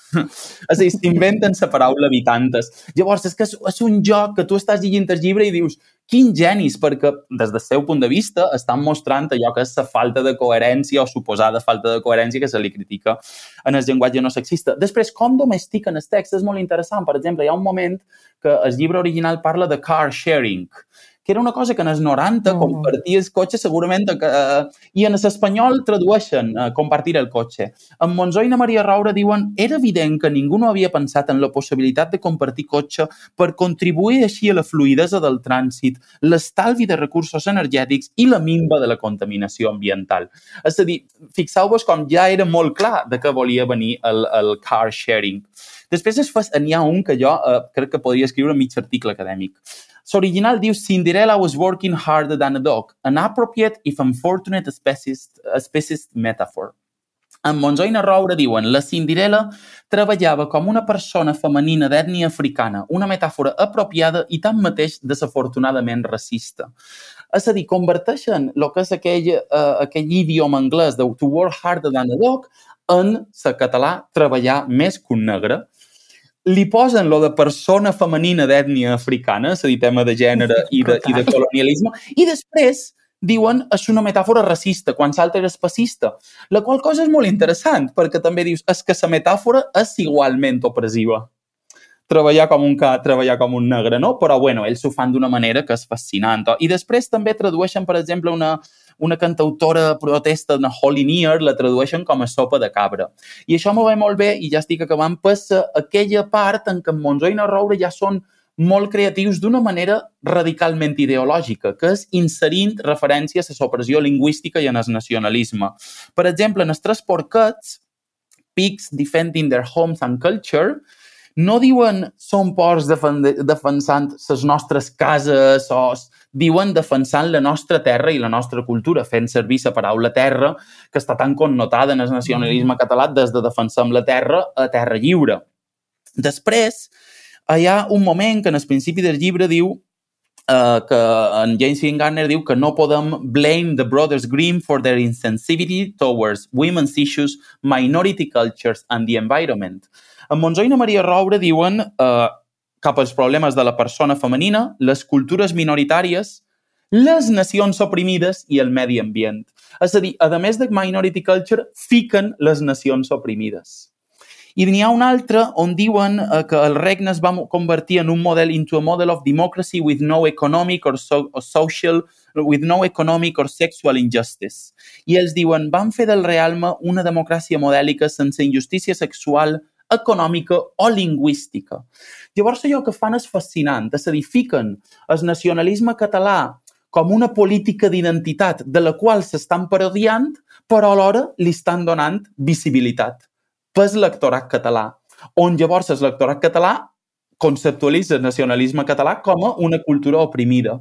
és a dir, s'inventen la paraula habitantes. Llavors, és que és, és un joc que tu estàs llegint el llibre i dius quin genis, perquè des del seu punt de vista estan mostrant allò que és la falta de coherència o suposada falta de coherència que se li critica en el llenguatge no sexista. Després, com domestiquen el text és molt interessant. Per exemple, hi ha un moment que el llibre original parla de car sharing, que era una cosa que en els 90 mm. comparties cotxe segurament que, eh, i en l'espanyol tradueixen eh, compartir el cotxe. En Monzó i na Maria Roura diuen era evident que ningú no havia pensat en la possibilitat de compartir cotxe per contribuir així a la fluidesa del trànsit, l'estalvi de recursos energètics i la minva de la contaminació ambiental. És a dir, fixeu-vos com ja era molt clar de què volia venir el, el car sharing. Després n'hi ha un que jo eh, crec que podria escriure mig article acadèmic. L'original diu Cinderella was working harder than a dog, an appropriate if unfortunate speciest, speciest metaphor. En Monzó i Roure diuen la Cinderella treballava com una persona femenina d'ètnia africana, una metàfora apropiada i tanmateix desafortunadament racista. És a dir, converteixen el que és aquell, uh, aquell idioma anglès de to work harder than a dog en la català treballar més que un negre li posen lo de persona femenina d'ètnia africana, és a dir, tema de gènere i de, i de colonialisme, i després diuen és una metàfora racista, quan l'altra era espacista. La qual cosa és molt interessant, perquè també dius és que la metàfora és igualment opressiva. Treballar com un ca, treballar com un negre, no? Però, bueno, ells ho fan d'una manera que és fascinant. I després també tradueixen, per exemple, una, una cantautora protesta de Near la tradueixen com a sopa de cabra. I això m'ho ve molt bé i ja estic acabant pas aquella part en què en Monzó i Roure ja són molt creatius d'una manera radicalment ideològica, que és inserint referències a l'opressió lingüística i en el nacionalisme. Per exemple, en els tres porquets, Pigs Defending Their Homes and Culture, no diuen som porcs defensant les nostres cases o diuen defensant la nostra terra i la nostra cultura, fent servir la paraula terra, que està tan connotada en el nacionalisme català des de defensem la terra a terra lliure. Després, hi ha un moment que en el principi del llibre diu uh, que en James Garner diu que no podem blame the Brothers Grimm for their insensitivity towards women's issues, minority cultures and the environment. En Monzó i Maria Roure diuen uh, cap als problemes de la persona femenina, les cultures minoritàries, les nacions oprimides i el medi ambient. És a dir, a més de Minority Culture, fiquen les nacions oprimides. I n'hi ha un altre on diuen eh, que el regne es va convertir en un model into a model of democracy with no economic or, so, or social with no economic or sexual injustice. I ells diuen, van fer del realme una democràcia modèlica sense injustícia sexual, econòmica o lingüística. Llavors, allò que fan és fascinant, és a dir, fiquen el nacionalisme català com una política d'identitat de la qual s'estan parodiant, però alhora li estan donant visibilitat pel lectorat català, on llavors el lectorat català conceptualitza el nacionalisme català com a una cultura oprimida.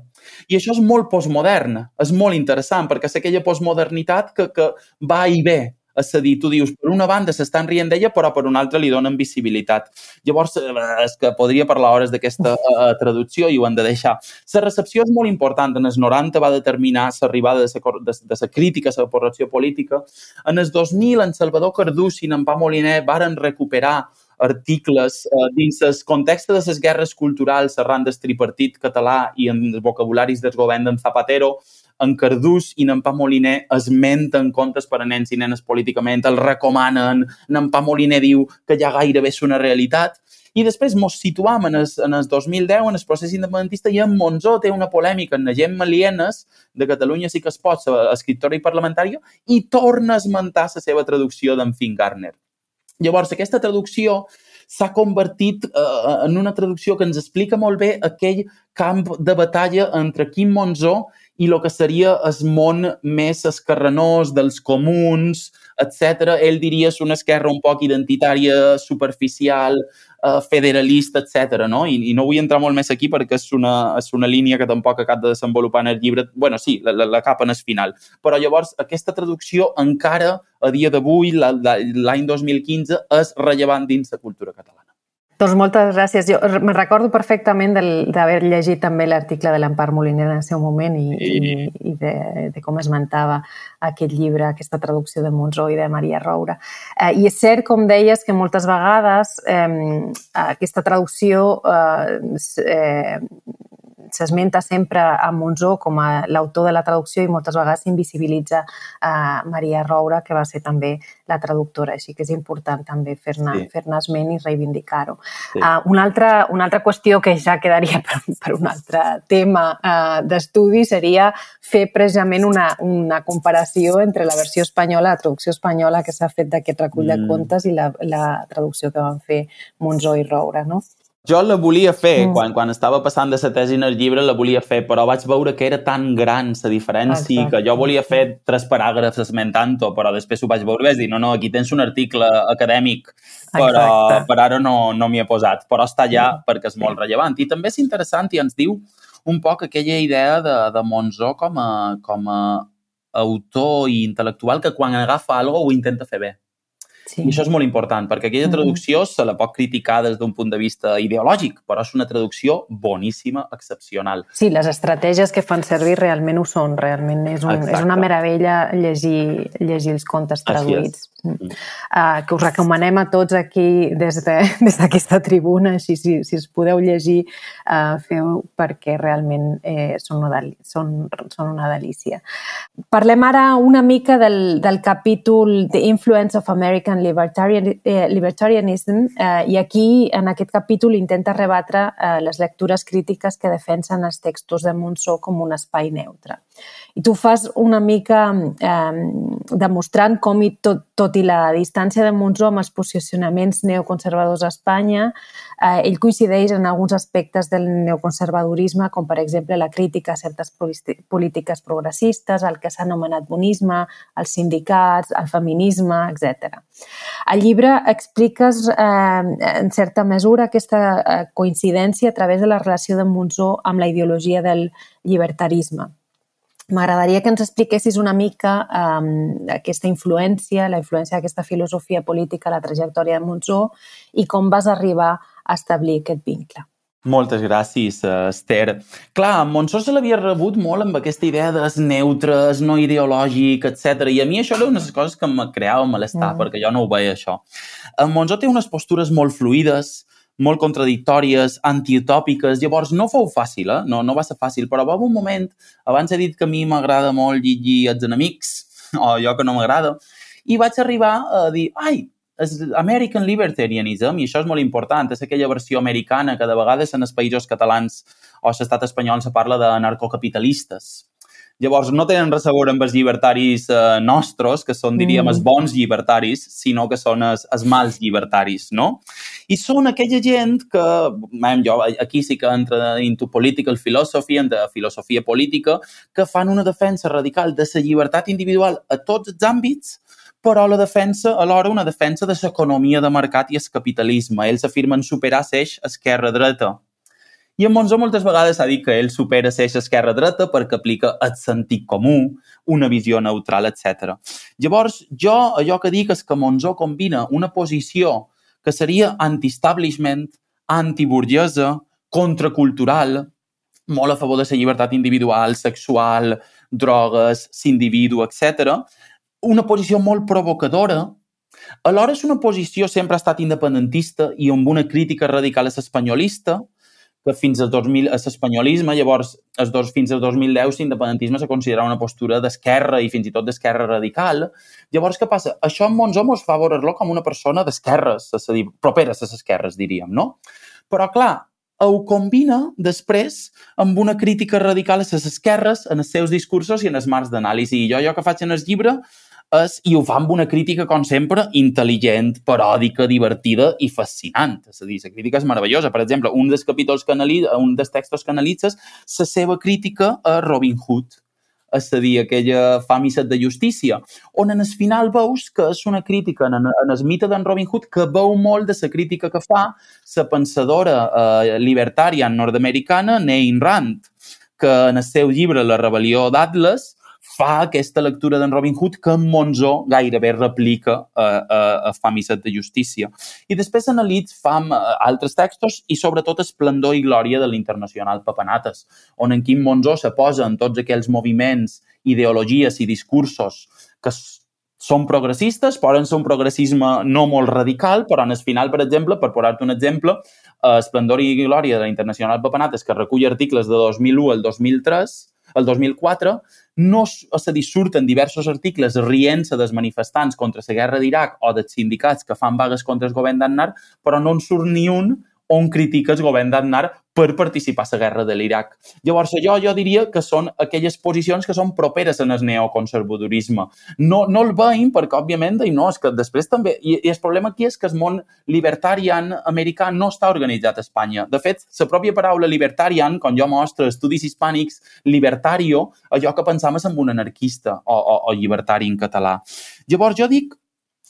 I això és molt postmodern, és molt interessant, perquè és aquella postmodernitat que, que va i ve és a dir, tu dius, per una banda s'estan rient d'ella, però per una altra li donen visibilitat. Llavors, eh, és que podria parlar hores d'aquesta uh, traducció i ho han de deixar. La recepció és molt important. En els 90 va determinar l'arribada de la crítica a la correcció política. En els 2000, en Salvador Cardús i en Pau Moliner varen recuperar articles eh, dins el context de les guerres culturals arran del tripartit català i en els vocabularis del govern d'en Zapatero, en Cardús i en Pa Moliner esmenten contes per a nens i nenes políticament, el recomanen, en Pa Moliner diu que ja gairebé és una realitat, i després mos situam en el, en el 2010, en el procés independentista, i en Monzó té una polèmica en la gent Malienes, de Catalunya sí que es pot, escriptora i parlamentària, i torna a esmentar la seva traducció d'en Finn Garner. Llavors, aquesta traducció s'ha convertit eh, en una traducció que ens explica molt bé aquell camp de batalla entre Quim Monzó i el que seria el món més escarrenós dels comuns, etc. Ell diria és una esquerra un poc identitària, superficial, eh, federalista, etc. No? I, I no vull entrar molt més aquí perquè és una, és una línia que tampoc acaba de desenvolupar en el llibre. bueno, sí, la, la, la capa en el final. Però llavors aquesta traducció encara a dia d'avui, l'any 2015, és rellevant dins la cultura catalana. Doncs moltes gràcies. Jo me recordo perfectament d'haver llegit també l'article de l'Empar Moliner en el seu moment i, I... i, i de, de com esmentava aquest llibre, aquesta traducció de Monzó i de Maria Roura. Eh, I és cert, com deies, que moltes vegades eh, aquesta traducció eh, eh, s'esmenta sempre a Monzó com a l'autor de la traducció i moltes vegades s'invisibilitza a Maria Roura, que va ser també la traductora, així que és important també fer-ne sí. fer esment i reivindicar-ho. Sí. Uh, una, altra, una altra qüestió que ja quedaria per, per un altre tema uh, d'estudi seria fer precisament una, una comparació entre la versió espanyola, la traducció espanyola que s'ha fet d'aquest recull mm. de contes i la, la traducció que van fer Monzó i Roura, no? Jo la volia fer, mm. quan, quan estava passant de la tesi en el llibre la volia fer, però vaig veure que era tan gran la diferència Exacte. que jo volia fer tres paràgrafs esmentant-ho, però després ho vaig veure i vaig dir, no, no, aquí tens un article acadèmic, però Exacte. per ara no, no m'hi he posat, però està allà mm. perquè és molt rellevant. I també és interessant i ens diu un poc aquella idea de, de Monzó com a, com a autor i intel·lectual que quan agafa alguna ho intenta fer bé. Sí. I això és molt important, perquè aquella traducció mm -hmm. se la pot criticar des d'un punt de vista ideològic, però és una traducció boníssima, excepcional. Sí, les estratègies que fan servir realment ho són, realment és, un, és una meravella llegir, llegir els contes traduïts. Mm. Uh, que us recomanem a tots aquí des d'aquesta de, des tribuna, així si, si us podeu llegir, uh, feu perquè realment eh, són, una són, són una delícia. Parlem ara una mica del, del capítol The Influence of American Libertarian, eh, Libertarianism eh, i aquí, en aquest capítol, intenta rebatre eh, les lectures crítiques que defensen els textos de Monzó com un espai neutre. I tu fas una mica eh, demostrant com, i tot, tot i la distància de Monzó amb els posicionaments neoconservadors a Espanya, eh, ell coincideix en alguns aspectes del neoconservadorisme, com per exemple la crítica a certes polítiques progressistes, el que s'ha anomenat bonisme, els sindicats, el feminisme, etc. Al llibre expliques eh, en certa mesura aquesta eh, coincidència a través de la relació de Monzó amb la ideologia del llibertarisme. M'agradaria que ens expliquessis una mica um, aquesta influència, la influència d'aquesta filosofia política a la trajectòria de Monzó i com vas arribar a establir aquest vincle. Moltes gràcies, Esther. Clar, Monzó se l'havia rebut molt amb aquesta idea des neutres, no ideològic, etc. I a mi això era una de les coses que em creava malestar, mm. perquè jo no ho veia, això. En Monzó té unes postures molt fluides, molt contradictòries, antiutòpiques, llavors no fou fàcil, eh? no, no va ser fàcil, però va un moment, abans he dit que a mi m'agrada molt llegir Els enemics, o allò que no m'agrada, i vaig arribar a dir, ai, és American Libertarianism, i això és molt important, és aquella versió americana que de vegades en els països catalans o l'estat espanyol se parla de narcocapitalistes. Llavors, no tenen res a veure amb els llibertaris eh, nostres, que són, diríem, mm. els bons llibertaris, sinó que són els, els mals llibertaris, no? I són aquella gent que, man, jo aquí sí que entra into political philosophy, en de filosofia política, que fan una defensa radical de la llibertat individual a tots els àmbits, però la defensa, alhora una defensa de l'economia de mercat i el capitalisme. Ells afirmen superar l'eix esquerra-dreta i en Monzó moltes vegades s'ha dit que ell supera l'eix esquerra-dreta perquè aplica el sentit comú, una visió neutral, etc. Llavors, jo allò que dic és que Monzó combina una posició que seria anti-establishment, antiburguesa, contracultural, molt a favor de la llibertat individual, sexual, drogues, s'individu, etc. Una posició molt provocadora, alhora és una posició sempre ha estat independentista i amb una crítica radical a l'espanyolista, que fins al 2000 és espanyolisme, llavors els dos, fins al 2010 l'independentisme se considera una postura d'esquerra i fins i tot d'esquerra radical. Llavors, què passa? Això en Monzó mos fa veure-lo com una persona d'esquerres, és a dir, properes a les esquerres, diríem, no? Però, clar, ho combina després amb una crítica radical a les esquerres en els seus discursos i en els marcs d'anàlisi. I jo, jo que faig en el llibre, és, i ho fa amb una crítica, com sempre, intel·ligent, paròdica, divertida i fascinant. És a dir, la crítica és meravellosa. Per exemple, un dels capítols que analitza, un dels textos que analitzes, la seva crítica a Robin Hood, és a dir, aquella fam i set de justícia, on en el final veus que és una crítica en, en el mite d'en Robin Hood que veu molt de la crítica que fa la pensadora eh, libertària nord-americana Nein Rand, que en el seu llibre La rebel·lió d'Atlas fa aquesta lectura d'en Robin Hood que en Monzó gairebé replica a, a, a Fam i Set de Justícia. I després analitz Fam altres textos i sobretot Esplendor i Glòria de l'Internacional Papanates, on en Quim Monzó se posa en tots aquells moviments, ideologies i discursos que són progressistes, poden ser un progressisme no molt radical, però en el final, per exemple, per posar-te un exemple, Esplendor i Glòria de la Internacional Papanates, que recull articles de 2001 al 2003, el 2004, no, és a dir, surten diversos articles rient-se dels manifestants contra la guerra d'Iraq o dels sindicats que fan vagues contra el govern d'Annar, però no en surt ni un on critica el govern d'Aznar per participar a la guerra de l'Iraq. Llavors, jo, jo diria que són aquelles posicions que són properes en el neoconservadorisme. No, no el veiem perquè, òbviament, i no, és que després també... I, I el problema aquí és que el món libertarian americà no està organitzat a Espanya. De fet, la pròpia paraula libertarian, quan jo mostro estudis hispànics, libertario, allò que pensam és en un anarquista o, o, o llibertari en català. Llavors, jo dic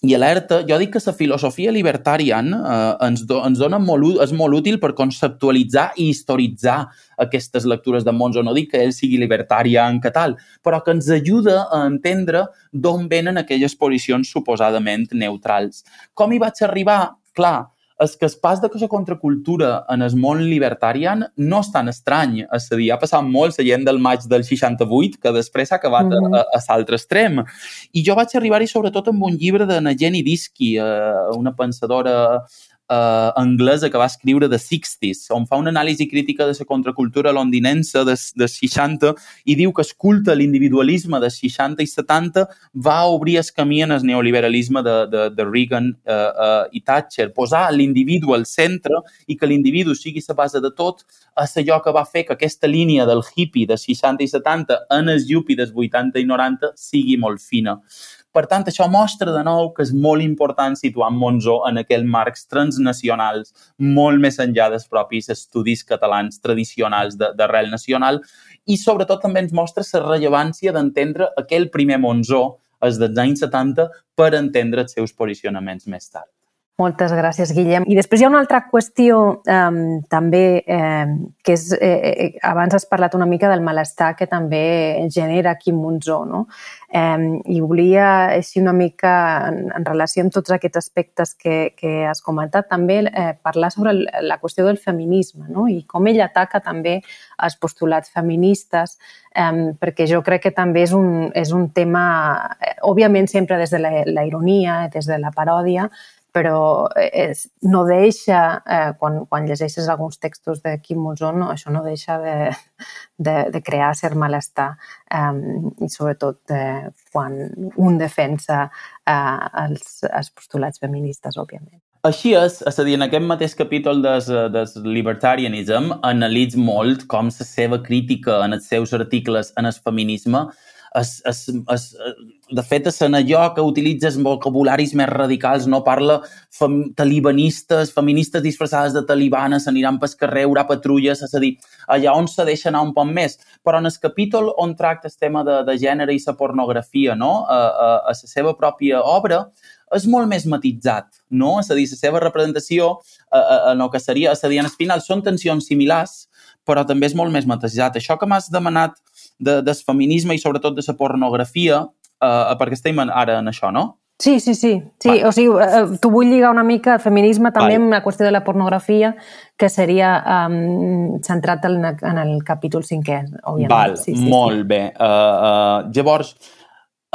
i alerta, jo dic que la filosofia libertarian eh, ens, do, ens dona molt, és molt útil per conceptualitzar i historitzar aquestes lectures de Monzo. No dic que ell sigui libertarian que tal, però que ens ajuda a entendre d'on venen aquelles posicions suposadament neutrals. Com hi vaig arribar? Clar, és que el pas de la contracultura en el món libertarian no és tan estrany. És a dir, ha passat molt la gent del maig del 68 que després s'ha acabat mm -hmm. a, a, l'altre extrem. I jo vaig arribar-hi sobretot amb un llibre de Jenny Disky, eh, una pensadora eh, anglesa que va escriure de 60s, on fa una anàlisi crítica de la contracultura londinense de, de 60 i diu que es culte l'individualisme de 60 i 70 va obrir el camí en el neoliberalisme de, de, de Reagan eh, eh, i Thatcher. Posar l'individu al centre i que l'individu sigui la base de tot és allò que va fer que aquesta línia del hippie de 60 i 70 en el yuppie dels 80 i 90 sigui molt fina. Per tant, això mostra de nou que és molt important situar Monzó en aquells marcs transnacionals, molt més enllà dels propis estudis catalans tradicionals d'arrel nacional i sobretot també ens mostra la rellevància d'entendre aquell primer Monzó, els dels anys 70, per entendre els seus posicionaments més tard. Moltes gràcies, Guillem. I després hi ha una altra qüestió eh, també, eh, que és, eh, eh, abans has parlat una mica del malestar que també genera Quim Monzó, no? Eh, I volia, així una mica, en, en relació amb tots aquests aspectes que, que has comentat, també eh, parlar sobre la qüestió del feminisme, no? I com ell ataca també els postulats feministes, eh, perquè jo crec que també és un, és un tema, eh, òbviament sempre des de la, la ironia, des de la paròdia, però és, no deixa, eh, quan, quan llegeixes alguns textos de Quim Monzón, no, això no deixa de, de, de crear cert malestar eh, i sobretot eh, quan un defensa eh, els, els postulats feministes, òbviament. Així és, és a dir, en aquest mateix capítol del, des libertarianism analitz molt com la seva crítica en els seus articles en el feminisme es, es, es, de fet, és en allò que utilitzes vocabularis més radicals, no parla fem, talibanistes, feministes disfressades de talibanes, aniran pel carrer, haurà patrulles, és a dir, allà on se deixa anar un poc més. Però en el capítol on tracta el tema de, de gènere i la pornografia, no? a, a, a la seva pròpia obra, és molt més matitzat, no? És a dir, la seva representació en el que seria, és a dir, en el final són tensions similars, però també és molt més matitzat. Això que m'has demanat de, del feminisme i sobretot de la pornografia, eh, perquè estem ara en això, no? Sí, sí, sí. sí vale. o sigui, eh, tu vull lligar una mica el feminisme també vale. amb la qüestió de la pornografia, que seria um, centrat en, en el capítol cinquè, òbviament. Val, sí, sí, molt sí. bé. Uh, uh, llavors,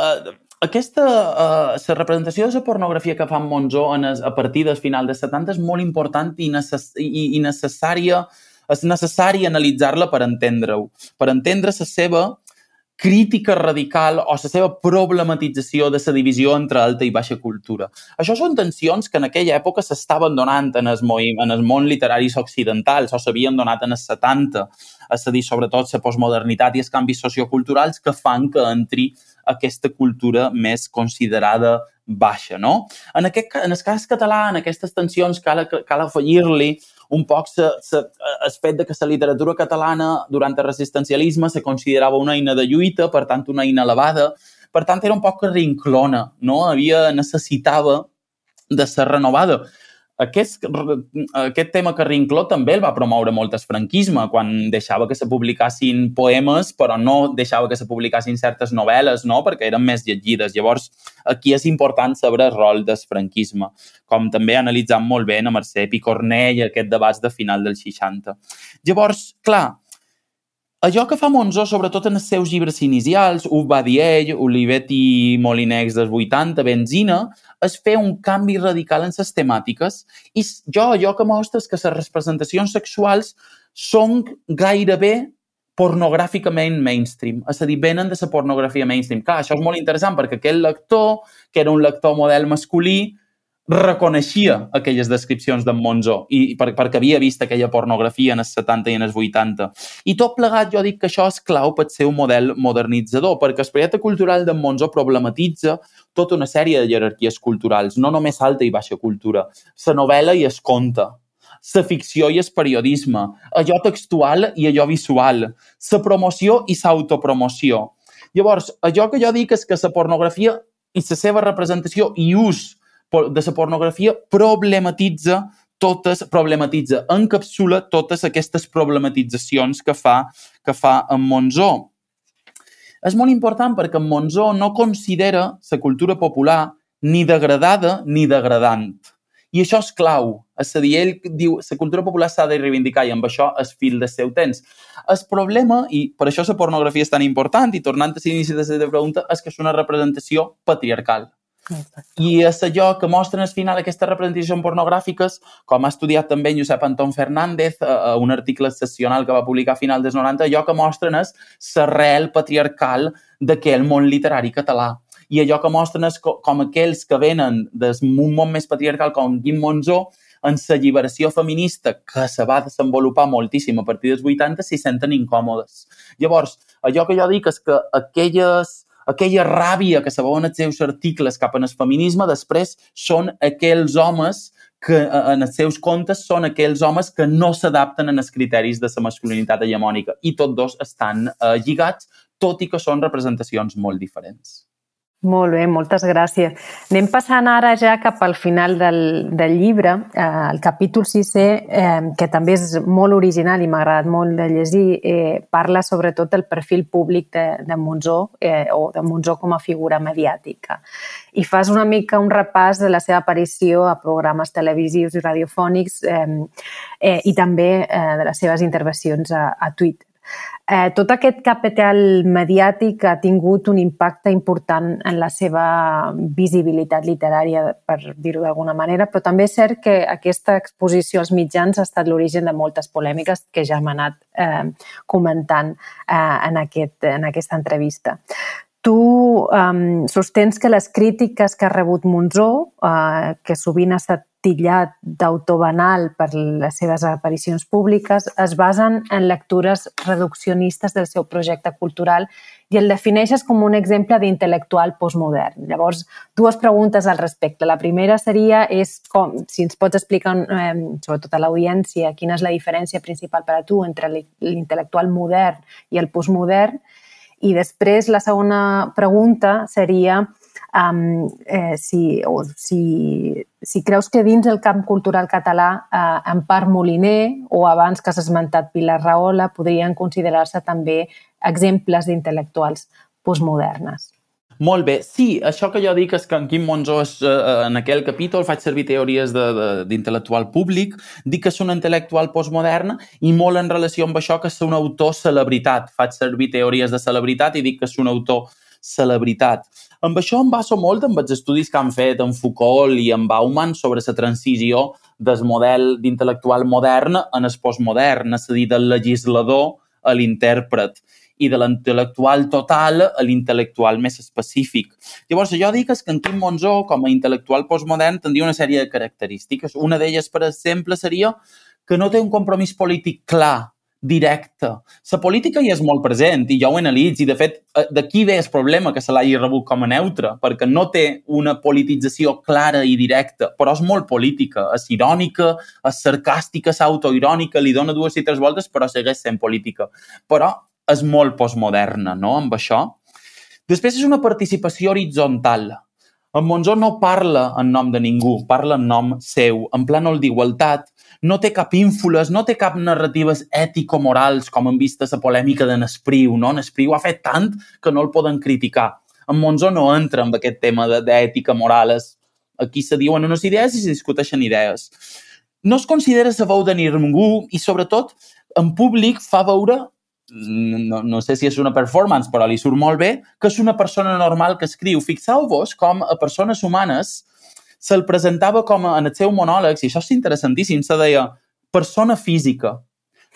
uh, aquesta, uh, la representació de la pornografia que fa en Monzó en es, a partir del final dels 70 és molt important i, necess i, i necessària, és necessari analitzar-la per entendre-ho, per entendre la seva crítica radical o la seva problematització de la divisió entre alta i baixa cultura. Això són tensions que en aquella època s'estaven donant en el, en el món literaris occidentals o s'havien donat en els 70, és a dir, sobretot la postmodernitat i els canvis socioculturals que fan que entri aquesta cultura més considerada baixa, no? En, aquest, en el cas català, en aquestes tensions, cal, cal afegir-li un poc se, se, el fet de que la literatura catalana durant el resistencialisme se considerava una eina de lluita, per tant una eina elevada, per tant era un poc rinclona, no? Havia, necessitava de ser renovada. Aquest, aquest tema que Rincló també el va promoure molt el franquisme, quan deixava que se publicassin poemes, però no deixava que se publicassin certes novel·les, no? perquè eren més llegides. Llavors, aquí és important saber el rol del franquisme, com també analitzant molt bé a Mercè Picornell aquest debat de final dels 60. Llavors, clar, allò que fa Monzó, sobretot en els seus llibres inicials, Ho va dir ell, Olivetti Molinex dels 80, Benzina, és fer un canvi radical en les temàtiques i jo allò que mostra és que les representacions sexuals són gairebé pornogràficament mainstream, és a dir, venen de la pornografia mainstream. Clar, això és molt interessant perquè aquell lector, que era un lector model masculí, reconeixia aquelles descripcions d'en Monzó i per, perquè havia vist aquella pornografia en els 70 i en els 80. I tot plegat jo dic que això és clau per ser un model modernitzador, perquè el projecte cultural d'en Monzó problematitza tota una sèrie de jerarquies culturals, no només alta i baixa cultura. La novel·la i es conta, la ficció i el periodisme, allò textual i allò visual, la promoció i l'autopromoció. Llavors, allò que jo dic és que la pornografia i la seva representació i ús de la pornografia problematitza totes, problematitza, encapsula totes aquestes problematitzacions que fa, que fa en Monzó. És molt important perquè en Monzó no considera la cultura popular ni degradada ni degradant. I això és clau. És a dir, ell diu la cultura popular s'ha de reivindicar i amb això és fil del seu temps. El problema, i per això la pornografia és tan important, i tornant a l'inici de la pregunta, és que és una representació patriarcal. I és allò que mostren al final aquestes representacions pornogràfiques, com ha estudiat també Josep Anton Fernández, a eh, eh, un article excepcional que va publicar a final dels 90, allò que mostren és l'arrel patriarcal d'aquell món literari català. I allò que mostren és com aquells que venen d'un món més patriarcal com Guim Monzó, en la lliberació feminista, que se va desenvolupar moltíssim a partir dels 80, s'hi senten incòmodes. Llavors, allò que jo dic és que aquelles aquella ràbia que se veuen els seus articles cap en el feminisme, després són aquells homes que eh, en els seus contes són aquells homes que no s'adapten en els criteris de la masculinitat hegemònica i tots dos estan eh, lligats, tot i que són representacions molt diferents. Molt bé, moltes gràcies. Anem passant ara ja cap al final del, del llibre, eh, el capítol 6è, eh, que també és molt original i m'ha agradat molt de llegir, eh, parla sobretot del perfil públic de, de Monzó eh, o de Monzó com a figura mediàtica. I fas una mica un repàs de la seva aparició a programes televisius i radiofònics eh, eh, i també eh, de les seves intervencions a, a Twitter. Eh, tot aquest capital mediàtic ha tingut un impacte important en la seva visibilitat literària, per dir-ho d'alguna manera, però també és cert que aquesta exposició als mitjans ha estat l'origen de moltes polèmiques que ja hem anat eh, comentant eh, en, aquest, en aquesta entrevista. Tu um, sostens que les crítiques que ha rebut Monzó, uh, que sovint ha estat tillat d'autor banal per les seves aparicions públiques, es basen en lectures reduccionistes del seu projecte cultural i el defineixes com un exemple d'intel·lectual postmodern. Llavors, dues preguntes al respecte. La primera seria és com, si ens pots explicar, eh, sobretot a l'audiència, quina és la diferència principal per a tu entre l'intel·lectual modern i el postmodern. I després, la segona pregunta seria um, eh, si, o si, si creus que dins el camp cultural català, eh, en part Moliner o abans que s'ha esmentat Pilar Rahola, podrien considerar-se també exemples d'intel·lectuals postmodernes. Molt bé. Sí, això que jo dic és que en Quim Monzó és, eh, en aquell capítol faig servir teories d'intel·lectual públic, dic que és un intel·lectual postmodern i molt en relació amb això que és un autor celebritat. Faig servir teories de celebritat i dic que és un autor celebritat. Amb això em baso molt amb els estudis que han fet en Foucault i en Bauman sobre la transició del model d'intel·lectual modern en el postmodern, és a dir, del legislador a l'intèrpret i de l'intel·lectual total a l'intel·lectual més específic. Llavors, jo dic que en Quim Monzó, com a intel·lectual postmodern, tindria una sèrie de característiques. Una d'elles, per exemple, seria que no té un compromís polític clar, directe. La política hi és molt present i jo ho analitzo i, de fet, eh, d'aquí ve el problema que se l'hagi rebut com a neutre, perquè no té una politització clara i directa, però és molt política, és irònica, és sarcàstica, és autoirònica, li dona dues i tres voltes, però segueix sent política. Però és molt postmoderna, no?, amb això. Després és una participació horitzontal. En Monzó no parla en nom de ningú, parla en nom seu, en plànol d'igualtat, no té cap ínfoles, no té cap narratives ètico-morals, com hem vist a la polèmica de Nespriu, no? Nespriu ha fet tant que no el poden criticar. En Monzó no entra en aquest tema d'ètica moral. Aquí se diuen unes idees i se discuteixen idees. No es considera la veu de ningú i, sobretot, en públic fa veure no, no sé si és una performance, però li surt molt bé, que és una persona normal que escriu. Fixeu-vos com a persones humanes se'l presentava com a, en el seu monòleg, i això és interessantíssim, se deia persona física,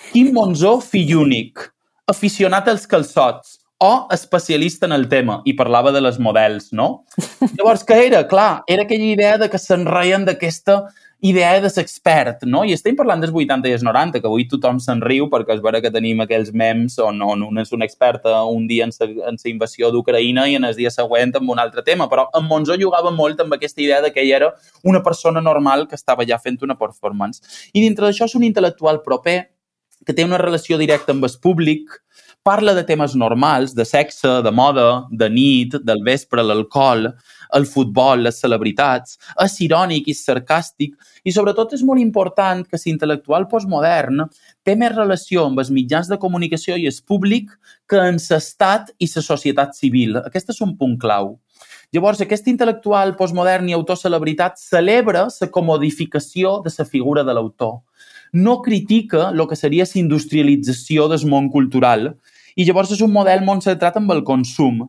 Quim Monzó, fill únic, aficionat als calçots, o especialista en el tema, i parlava de les models, no? Llavors, què era? Clar, era aquella idea de que se'n reien d'aquesta idea de l'expert, no? I estem parlant dels 80 i els 90, que avui tothom se'n riu perquè és vera que tenim aquells memes on, on un és un expert un dia en la invasió d'Ucraïna i en el dia següent amb un altre tema, però en Monzó jugava molt amb aquesta idea de que ell era una persona normal que estava ja fent una performance. I dintre d'això és un intel·lectual proper que té una relació directa amb el públic, parla de temes normals, de sexe, de moda, de nit, del vespre, l'alcohol, el futbol, les celebritats, és irònic i sarcàstic i sobretot és molt important que l'intel·lectual postmodern té més relació amb els mitjans de comunicació i el públic que en l'estat i la societat civil. Aquest és un punt clau. Llavors, aquest intel·lectual postmodern i autor-celebritat celebra la comodificació de la figura de l'autor. No critica el que seria la industrialització del món cultural i llavors és un model molt centrat amb el consum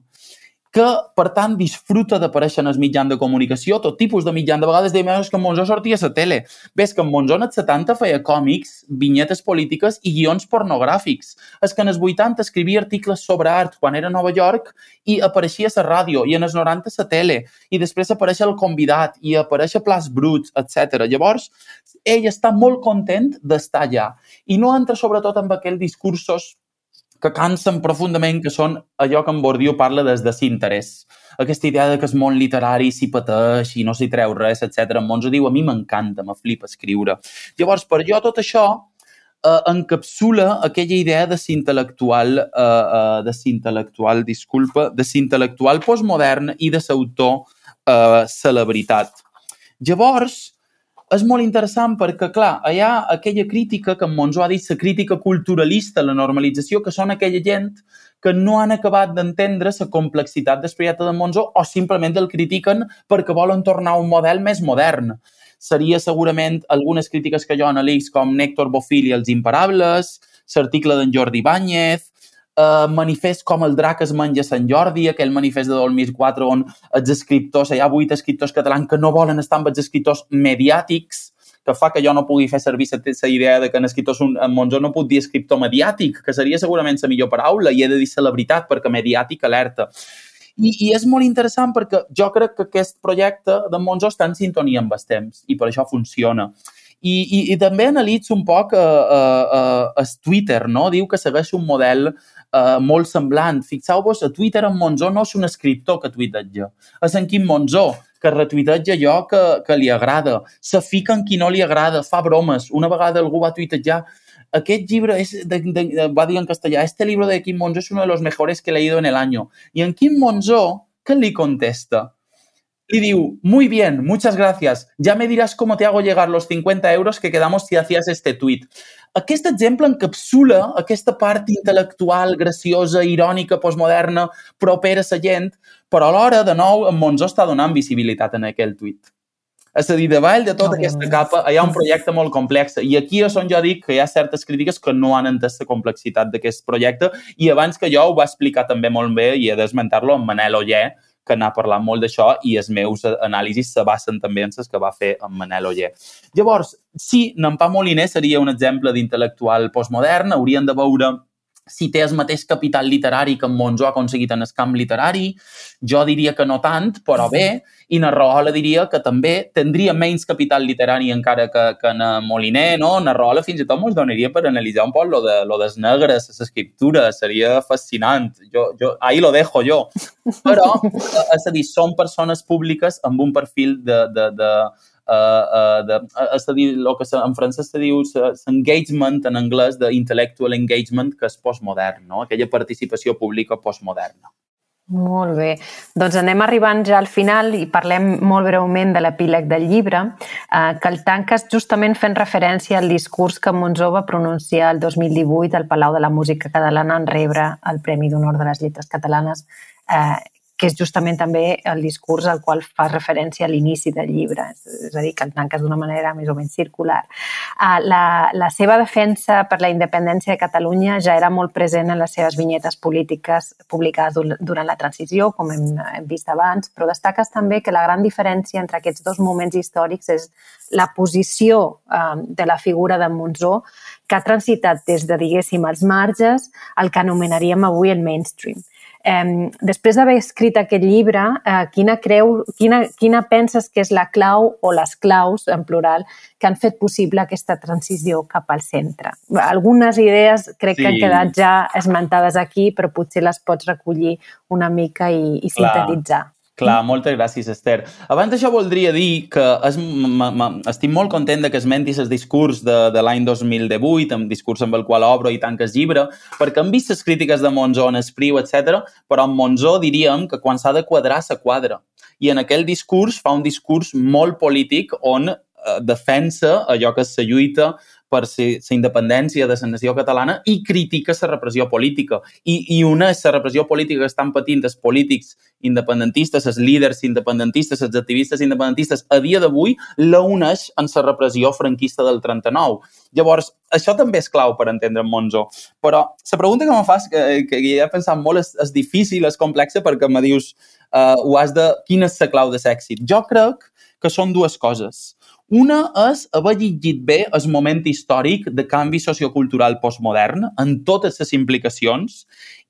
que, per tant, disfruta d'aparèixer en els mitjans de comunicació, tot tipus de mitjans. De vegades deia que en Monzó sortia a la tele. Ves que en Monzó en els 70 feia còmics, vinyetes polítiques i guions pornogràfics. És que en els 80 escrivia articles sobre art quan era a Nova York i apareixia a la ràdio, i en els 90 a la tele, i després apareix el convidat, i apareix a Plas Bruts, etc. Llavors, ell està molt content d'estar allà. I no entra sobretot amb aquells discursos que cansen profundament, que són allò que en Bordiu parla des de l'interès. Aquesta idea de que el món literari s'hi pateix i no s'hi treu res, etc. En Monzo diu, a mi m'encanta, me flipa escriure. Llavors, per jo tot això eh, encapsula aquella idea de l'intel·lectual, eh, eh, de l'intel·lectual, disculpa, de l'intel·lectual postmodern i de l'autor eh, celebritat. Llavors, és molt interessant perquè, clar, hi ha aquella crítica que en Monzó ha dit, la crítica culturalista, la normalització, que són aquella gent que no han acabat d'entendre la complexitat del de Monzó o simplement el critiquen perquè volen tornar a un model més modern. Seria segurament algunes crítiques que jo analitzo com Néctor Bofill i els imparables, l'article d'en Jordi Báñez, eh, manifest com el drac es menja Sant Jordi, aquell manifest de 2004 on els escriptors, hi ha vuit escriptors catalans que no volen estar amb els escriptors mediàtics, que fa que jo no pugui fer servir la idea de que en escriptors un, en Monzó no puc dir escriptor mediàtic, que seria segurament la millor paraula, i he de dir celebritat perquè mediàtic alerta. I, I és molt interessant perquè jo crec que aquest projecte de Monzo està en sintonia amb els temps i per això funciona. I, i, i també analitzo un poc uh, uh, uh, el Twitter, no? Diu que segueix un model uh, molt semblant. Fixeu-vos, a Twitter en Monzó no és un escriptor que tuiteja, és en Quim Monzó, que retuiteja allò que, que li agrada, se fica en qui no li agrada, fa bromes. Una vegada algú va tuitejar aquest llibre és de, de, de, va dir en castellà, este libro de Quim Monzó es uno de los mejores que he leído en el año. I en Quim Monzó, què li contesta? Li diu, muy bien, muchas gracias. Ya me dirás cómo te hago llegar los 50 euros que quedamos si hacías este tuit. Aquest exemple encapsula aquesta part intel·lectual, graciosa, irònica, postmoderna, propera a la gent, però alhora, de nou, en Monzó està donant visibilitat en aquell tuit. És a dir, davall de tota aquesta capa hi ha un projecte molt complex. I aquí és on jo dic que hi ha certes crítiques que no han entès la complexitat d'aquest projecte. I abans que jo ho va explicar també molt bé i he d'esmentar-lo en Manel Oller, que n'ha parlat molt d'això i els meus anàlisis se basen també en les que va fer en Manel Oller. Llavors, sí, Nampà Moliner seria un exemple d'intel·lectual postmodern, haurien de veure si té el mateix capital literari que en Monzó ha aconseguit en el camp literari, jo diria que no tant, però bé, i Narrola diria que també tindria menys capital literari encara que, que en Moliner, no? Narrola fins i tot ens donaria per analitzar un poc lo, de, lo des negres, l'escriptura, seria fascinant. Jo, jo, ahí lo dejo jo. Però, és a dir, són persones públiques amb un perfil de, de, de, uh, de, a dir, el que en francès se diu engagement, en anglès, de intellectual engagement, que és postmodern, no? aquella participació pública postmoderna. Molt bé. Doncs anem arribant ja al final i parlem molt breument de l'epíleg del llibre, eh, que el tanques justament fent referència al discurs que Monzó va pronunciar el 2018 al Palau de la Música Catalana en rebre el Premi d'Honor de les Lletres Catalanes, eh, que és justament també el discurs al qual fa referència a l'inici del llibre, és a dir, que el tanques d'una manera més o menys circular. Ah, la, la seva defensa per la independència de Catalunya ja era molt present en les seves vinyetes polítiques publicades durant la transició, com hem, hem vist abans, però destaques també que la gran diferència entre aquests dos moments històrics és la posició eh, de la figura de Monzó que ha transitat des de, diguéssim, els marges al que anomenaríem avui el mainstream. Eh, després d'haver escrit aquest llibre, eh, quina, creu, quina, quina penses que és la clau o les claus, en plural, que han fet possible aquesta transició cap al centre? Algunes idees crec sí. que han quedat ja esmentades aquí, però potser les pots recollir una mica i, i sintetitzar. Clar, moltes gràcies, Esther. Abans d'això voldria dir que és, estic molt content que esmentis el discurs de, de l'any 2018, un discurs amb el qual obro i tanques llibre, perquè hem vist les crítiques de Monzó en Espriu, etc. però en Monzó diríem que quan s'ha de quadrar, se quadra. I en aquell discurs fa un discurs molt polític on eh, defensa allò que és la lluita per la independència de la nació catalana i critica la repressió política. I, i una és la repressió política que estan patint els polítics independentistes, els líders independentistes, els activistes independentistes, a dia d'avui la uneix en la repressió franquista del 39. Llavors, això també és clau per entendre Monzo. Però la pregunta que me fas, que, que ja he pensat molt, és, és difícil, és complexa, perquè me dius, uh, ho has de... Quina és la clau de l'èxit? Jo crec que són dues coses. Una és haver llegit bé el moment històric de canvi sociocultural postmodern en totes les implicacions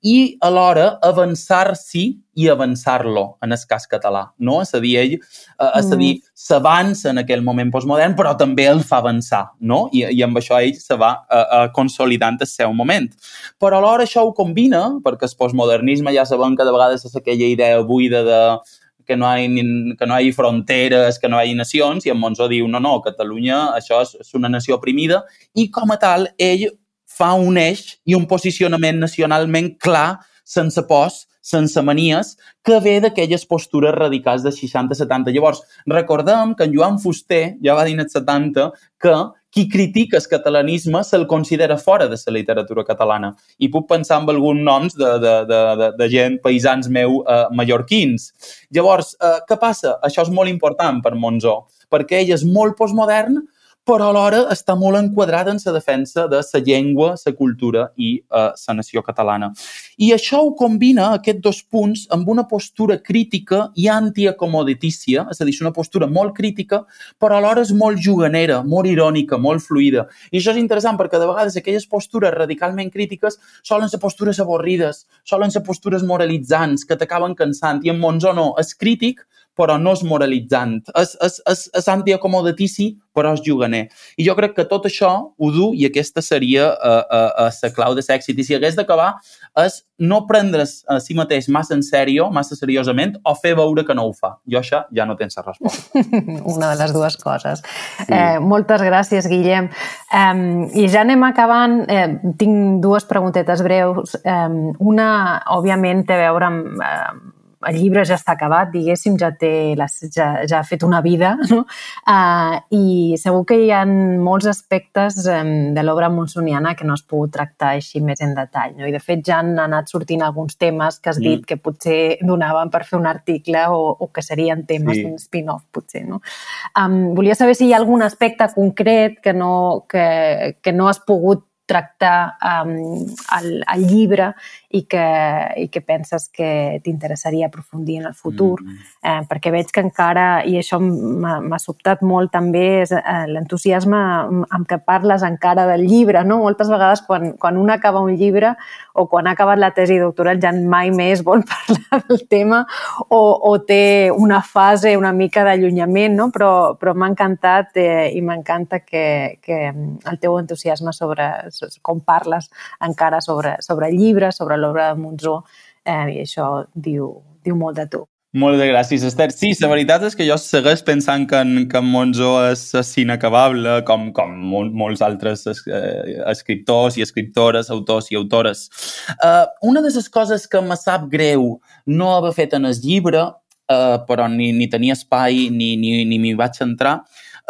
i alhora avançar-s'hi i avançar-lo en el cas català, no? És a dir, ell, eh, és a dir, mm. s'avança en aquell moment postmodern, però també el fa avançar, no? I, i amb això ell se va uh, uh, consolidant el seu moment. Però alhora això ho combina, perquè el postmodernisme ja sabem que de vegades és aquella idea buida de que no, hi, que no hi fronteres, que no hi nacions, i en Monzó diu, no, no, Catalunya això és, és una nació oprimida, i com a tal, ell fa un eix i un posicionament nacionalment clar, sense pors, sense manies, que ve d'aquelles postures radicals de 60-70. Llavors, recordem que en Joan Fuster ja va dir en els 70 que qui critica el catalanisme se'l considera fora de la literatura catalana. I puc pensar en alguns noms de, de, de, de, de gent, paisans meu, eh, mallorquins. Llavors, eh, què passa? Això és molt important per Monzó, perquè ell és molt postmodern, però alhora està molt enquadrada en la defensa de la llengua, la cultura i la uh, nació catalana. I això ho combina, aquests dos punts, amb una postura crítica i antiacomoditícia, és a dir, una postura molt crítica, però alhora és molt juganera, molt irònica, molt fluida. I això és interessant perquè de vegades aquelles postures radicalment crítiques solen ser postures avorrides, solen ser postures moralitzants que t'acaben cansant. I en Monzó no, és crític, però no és moralitzant. És, és, és, és antiacomodatici, però és juganer. I jo crec que tot això ho du i aquesta seria la uh, uh, uh, clau de l'èxit. I si hagués d'acabar és no prendre's a si mateix massa en sèrio, massa seriosament, o fer veure que no ho fa. Jo això ja no tens la resposta. Una de les dues coses. Sí. Eh, moltes gràcies, Guillem. Eh, I ja anem acabant. Eh, tinc dues preguntetes breus. Eh, una, òbviament, té a veure amb... Eh, el llibre ja està acabat, diguéssim, ja, té ja, ja ha fet una vida, no? Uh, i segur que hi ha molts aspectes um, de l'obra monsoniana que no es pogut tractar així més en detall. No? I, de fet, ja han anat sortint alguns temes que has dit mm. que potser donaven per fer un article o, o que serien temes sí. d'un spin-off, potser. No? Um, volia saber si hi ha algun aspecte concret que no, que, que no has pogut tractar um, el, el llibre i que, i que penses que t'interessaria aprofundir en el futur, mm -hmm. eh, perquè veig que encara, i això m'ha sobtat molt també, és eh, l'entusiasme amb què parles encara del llibre, no? Moltes vegades quan, quan un acaba un llibre o quan ha acabat la tesi doctoral ja mai més vol parlar del tema o, o té una fase una mica d'allunyament, no? però, però m'ha encantat eh, i m'encanta que, que el teu entusiasme sobre com parles encara sobre, sobre llibres, sobre l'obra de Monzó, eh, i això diu, diu molt de tu. Molt de gràcies, Esther. Sí, la veritat és que jo segueix pensant que en, que en Monzó és, és inacabable, com, com mol, molts altres es, eh, escriptors i escriptores, autors i autores. Uh, una de les coses que me sap greu no haver fet en el llibre, uh, però ni, ni tenia espai ni, ni, ni m'hi vaig entrar,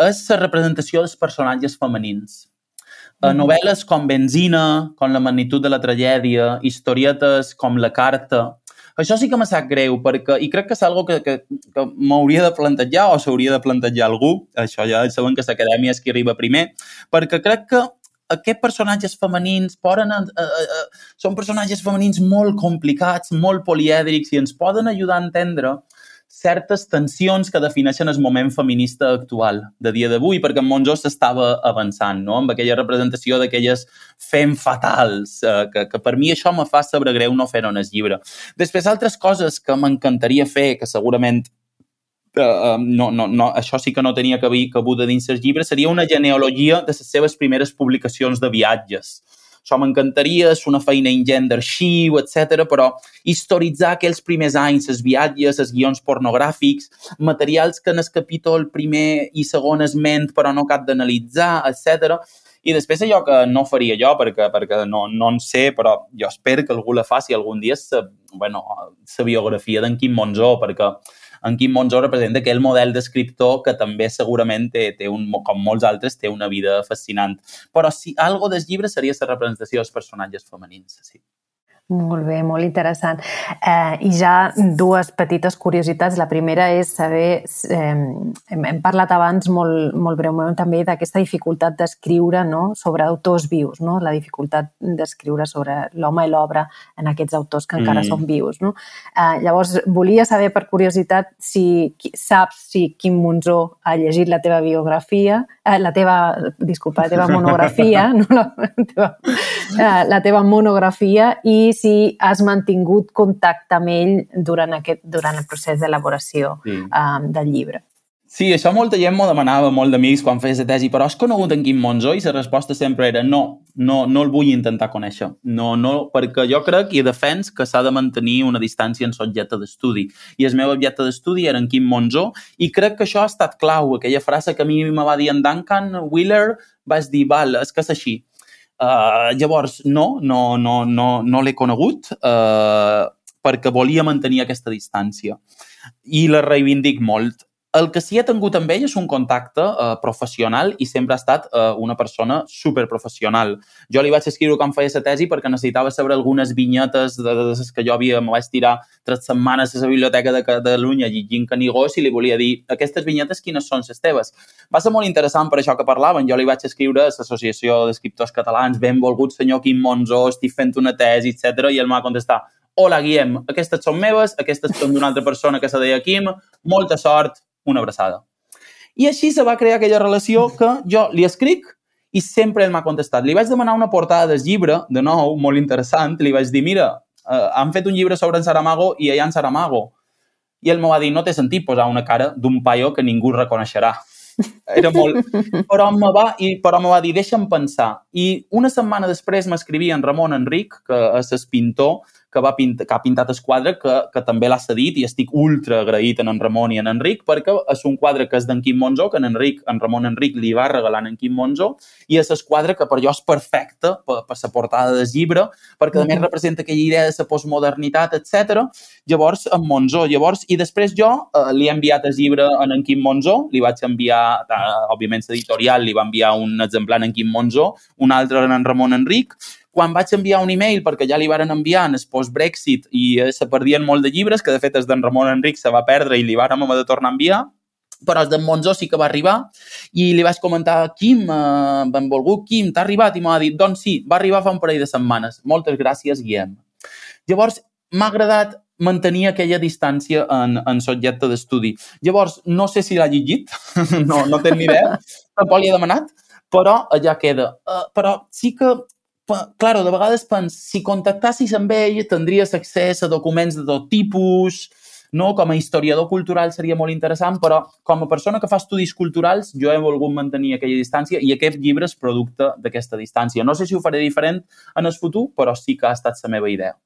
és la representació dels personatges femenins. Uh, novel·les com Benzina, com La magnitud de la tragèdia, historietes com La carta, això sí que me sap greu, perquè, i crec que és algo que, que, que m'hauria de plantejar o s'hauria de plantejar algú, això ja saben que l'acadèmia és qui arriba primer, perquè crec que aquests personatges femenins poden, eh, eh, eh, són personatges femenins molt complicats, molt polièdrics i ens poden ajudar a entendre certes tensions que defineixen el moment feminista actual de dia d'avui, perquè en Monzó s'estava avançant, no? amb aquella representació d'aquelles fem fatals, eh, que, que per mi això me fa saber greu no fer-ho en el llibre. Després, altres coses que m'encantaria fer, que segurament Uh, no, no, no, això sí que no tenia cabuda dins el llibre, seria una genealogia de les seves primeres publicacions de viatges això m'encantaria, és una feina ingent d'arxiu, etc. però historitzar aquells primers anys, els viatges, els guions pornogràfics, materials que en el capítol primer i segon es ment però no cap d'analitzar, etc. I després allò que no faria jo, perquè, perquè no, no en sé, però jo espero que algú la faci algun dia, sa, bueno, la biografia d'en Quim Monzó, perquè en Quim Monzó representa aquell model d'escriptor que també segurament té, té un, com molts altres, té una vida fascinant. Però si algo del llibre seria la representació dels personatges femenins, sí. Molt bé, molt interessant. Eh, I ja dues petites curiositats. La primera és saber, eh, hem, hem parlat abans molt, molt breument també d'aquesta dificultat d'escriure no? sobre autors vius, no? la dificultat d'escriure sobre l'home i l'obra en aquests autors que encara mm. són vius. No? Eh, llavors, volia saber per curiositat si saps si Quim Monzó ha llegit la teva biografia, eh, la teva, disculpa, la teva monografia, no la, la, teva, eh, la teva monografia i si has mantingut contacte amb ell durant, aquest, durant el procés d'elaboració sí. um, del llibre. Sí, això molta gent m'ho demanava, molt d'amics, quan fes la tesi, però has conegut en Quim Monzó? I la resposta sempre era no, no, no el vull intentar conèixer. No, no, perquè jo crec i defens que s'ha de mantenir una distància en l'objecte d'estudi. I el meu objecte d'estudi era en Quim Monzó i crec que això ha estat clau. Aquella frase que a mi me va dir en Duncan Wheeler, vaig dir, val, és que és així Uh, llavors, no, no, no, no, no l'he conegut uh, perquè volia mantenir aquesta distància i la reivindic molt. El que sí he tingut amb ell és un contacte uh, professional i sempre ha estat uh, una persona superprofessional. Jo li vaig escriure quan feia la tesi perquè necessitava saber algunes vinyetes de, de, de que jo havia, me vaig tirar tres setmanes a la Biblioteca de Catalunya llegint Canigós i li volia dir aquestes vinyetes quines són les teves. Va ser molt interessant per això que parlaven. Jo li vaig escriure a l'Associació d'Escriptors Catalans, benvolgut senyor Quim Monzó, estic fent una tesi, etc i ell m'ha contestat hola Guillem, aquestes són meves, aquestes són d'una altra persona que se deia Quim, molta sort, una abraçada. I així se va crear aquella relació que jo li escric i sempre ell m'ha contestat. Li vaig demanar una portada del llibre, de nou, molt interessant, li vaig dir, mira, eh, han fet un llibre sobre en Saramago i ha en Saramago. I ell m'ho va dir, no té sentit posar una cara d'un paio que ningú reconeixerà. Era molt... Però me va, i, però me va dir, deixa'm pensar. I una setmana després m'escrivia en Ramon Enric, que és pintor, que, va pintar, que ha pintat el quadre, que, que també l'ha cedit i estic ultra agraït en en Ramon i en Enric perquè és un quadre que és d'en Quim Monzó, que en, Enric, en Ramon Enric li va regalar en Quim Monzó i és el quadre que per jo és perfecte per, per la portada del llibre perquè més representa aquella idea de la postmodernitat, etc. Llavors, en Monzó. Llavors, i després jo eh, li he enviat el llibre en en Quim Monzó, li vaig enviar, eh, òbviament, l'editorial li va enviar un exemplar en Quim Monzó, un altre en en Ramon Enric, quan vaig enviar un e-mail, perquè ja li varen enviar en el post-Brexit i eh, se perdien molt de llibres, que de fet és d'en Ramon Enric se va perdre i li varen haver de tornar a enviar, però el d'en Monzó sí que va arribar i li vaig comentar, Quim, eh, benvolgut, Quim, t'ha arribat? I m'ha dit, doncs sí, va arribar fa un parell de setmanes. Moltes gràcies, Guillem. Llavors, m'ha agradat mantenir aquella distància en, en subjecte d'estudi. Llavors, no sé si l'ha llegit, no, no tenc ni idea, tampoc li he demanat, però allà queda. Uh, però sí que claro, de vegades pens, si contactassis amb ell tindries accés a documents de tot tipus, no? com a historiador cultural seria molt interessant, però com a persona que fa estudis culturals jo he volgut mantenir aquella distància i aquest llibre és producte d'aquesta distància. No sé si ho faré diferent en el futur, però sí que ha estat la meva idea.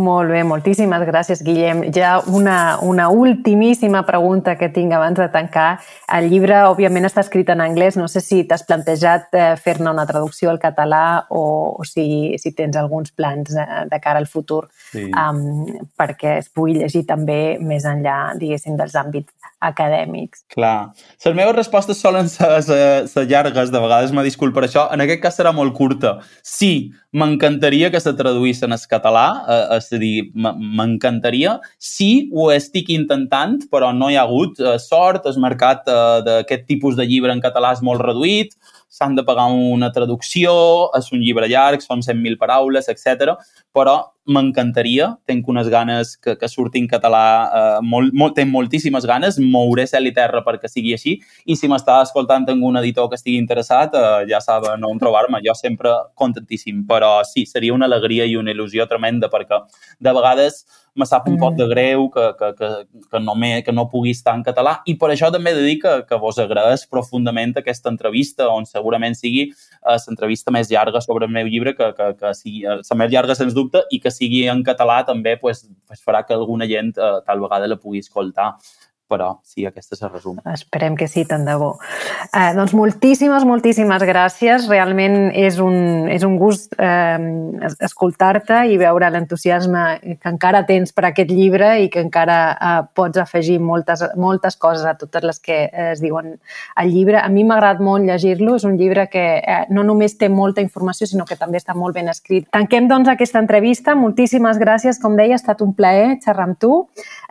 Molt bé, moltíssimes gràcies, Guillem. Ja una, una ultimíssima pregunta que tinc abans de tancar. El llibre, òbviament, està escrit en anglès. No sé si t'has plantejat eh, fer-ne una traducció al català o, o si, si tens alguns plans de, de cara al futur sí. um, perquè es pugui llegir també més enllà, diguéssim, dels àmbits acadèmics. Clar. Les meves respostes solen ser, ser, ser llargues, de vegades me disculpo per això. En aquest cas serà molt curta. Sí, m'encantaria que se traduís en el català, eh, és a dir, m'encantaria. Sí, ho estic intentant, però no hi ha hagut eh, sort. El mercat eh, d'aquest tipus de llibre en català és molt reduït s'han de pagar una traducció, és un llibre llarg, són 100.000 paraules, etc. però m'encantaria, tenc unes ganes que, que surti en català, eh, molt, molt, tenc moltíssimes ganes, mouré cel i terra perquè sigui així, i si m'està escoltant un editor que estigui interessat, eh, ja saben on trobar-me, jo sempre contentíssim, però sí, seria una alegria i una il·lusió tremenda perquè de vegades me sap un mm. pot de greu que, que, que, que, no me, que no pugui estar en català. I per això també he de dir que, que vos agraeix profundament aquesta entrevista on segurament sigui eh, l'entrevista més llarga sobre el meu llibre que, que, que sigui eh, la més llarga sens dubte i que sigui en català també pues, pues farà que alguna gent eh, tal vegada la pugui escoltar però sí, aquesta és el resum. Esperem que sí, tant de bo. Eh, doncs moltíssimes, moltíssimes gràcies. Realment és un, és un gust eh, escoltar-te i veure l'entusiasme que encara tens per aquest llibre i que encara eh, pots afegir moltes, moltes coses a totes les que es diuen al llibre. A mi m'ha agradat molt llegir-lo. És un llibre que eh, no només té molta informació, sinó que també està molt ben escrit. Tanquem, doncs, aquesta entrevista. Moltíssimes gràcies. Com deia, ha estat un plaer xerrar amb tu.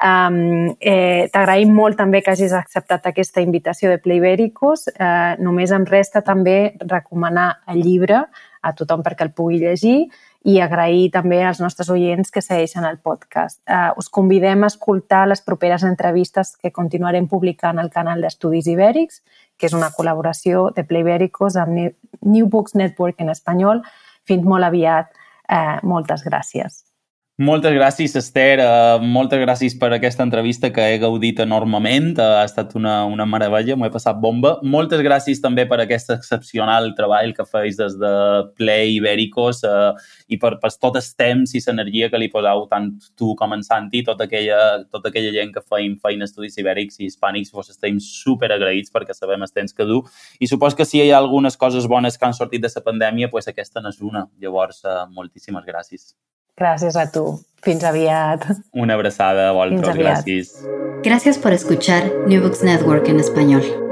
Um, eh, T'agraïm molt també que hagis acceptat aquesta invitació de Playbéricos. Eh, només em resta també recomanar el llibre a tothom perquè el pugui llegir i agrair també als nostres oients que segueixen el podcast. Uh, us convidem a escoltar les properes entrevistes que continuarem publicant al canal d'Estudis Ibèrics, que és una col·laboració de Playbéricos amb New Books Network en espanyol. Fins molt aviat. Uh, moltes gràcies. Moltes gràcies, Esther. Uh, moltes gràcies per aquesta entrevista que he gaudit enormement. Uh, ha estat una, una meravella, m'ho he passat bomba. Moltes gràcies també per aquest excepcional treball que feis des de Play Ibèricos uh, i per, per tot el temps i l'energia que li poseu tant tu com en Santi, tota aquella, tota aquella gent que feim feina estudis ibèrics i hispànics, vos estem super agraïts perquè sabem el temps que du. I supos que si hi ha algunes coses bones que han sortit de la pandèmia, pues aquesta n'és una. Llavors, uh, moltíssimes gràcies. Gràcies a tu. Fins aviat. Una abraçada a vosaltres. Gràcies. Gracias por escuchar New Books Network en español.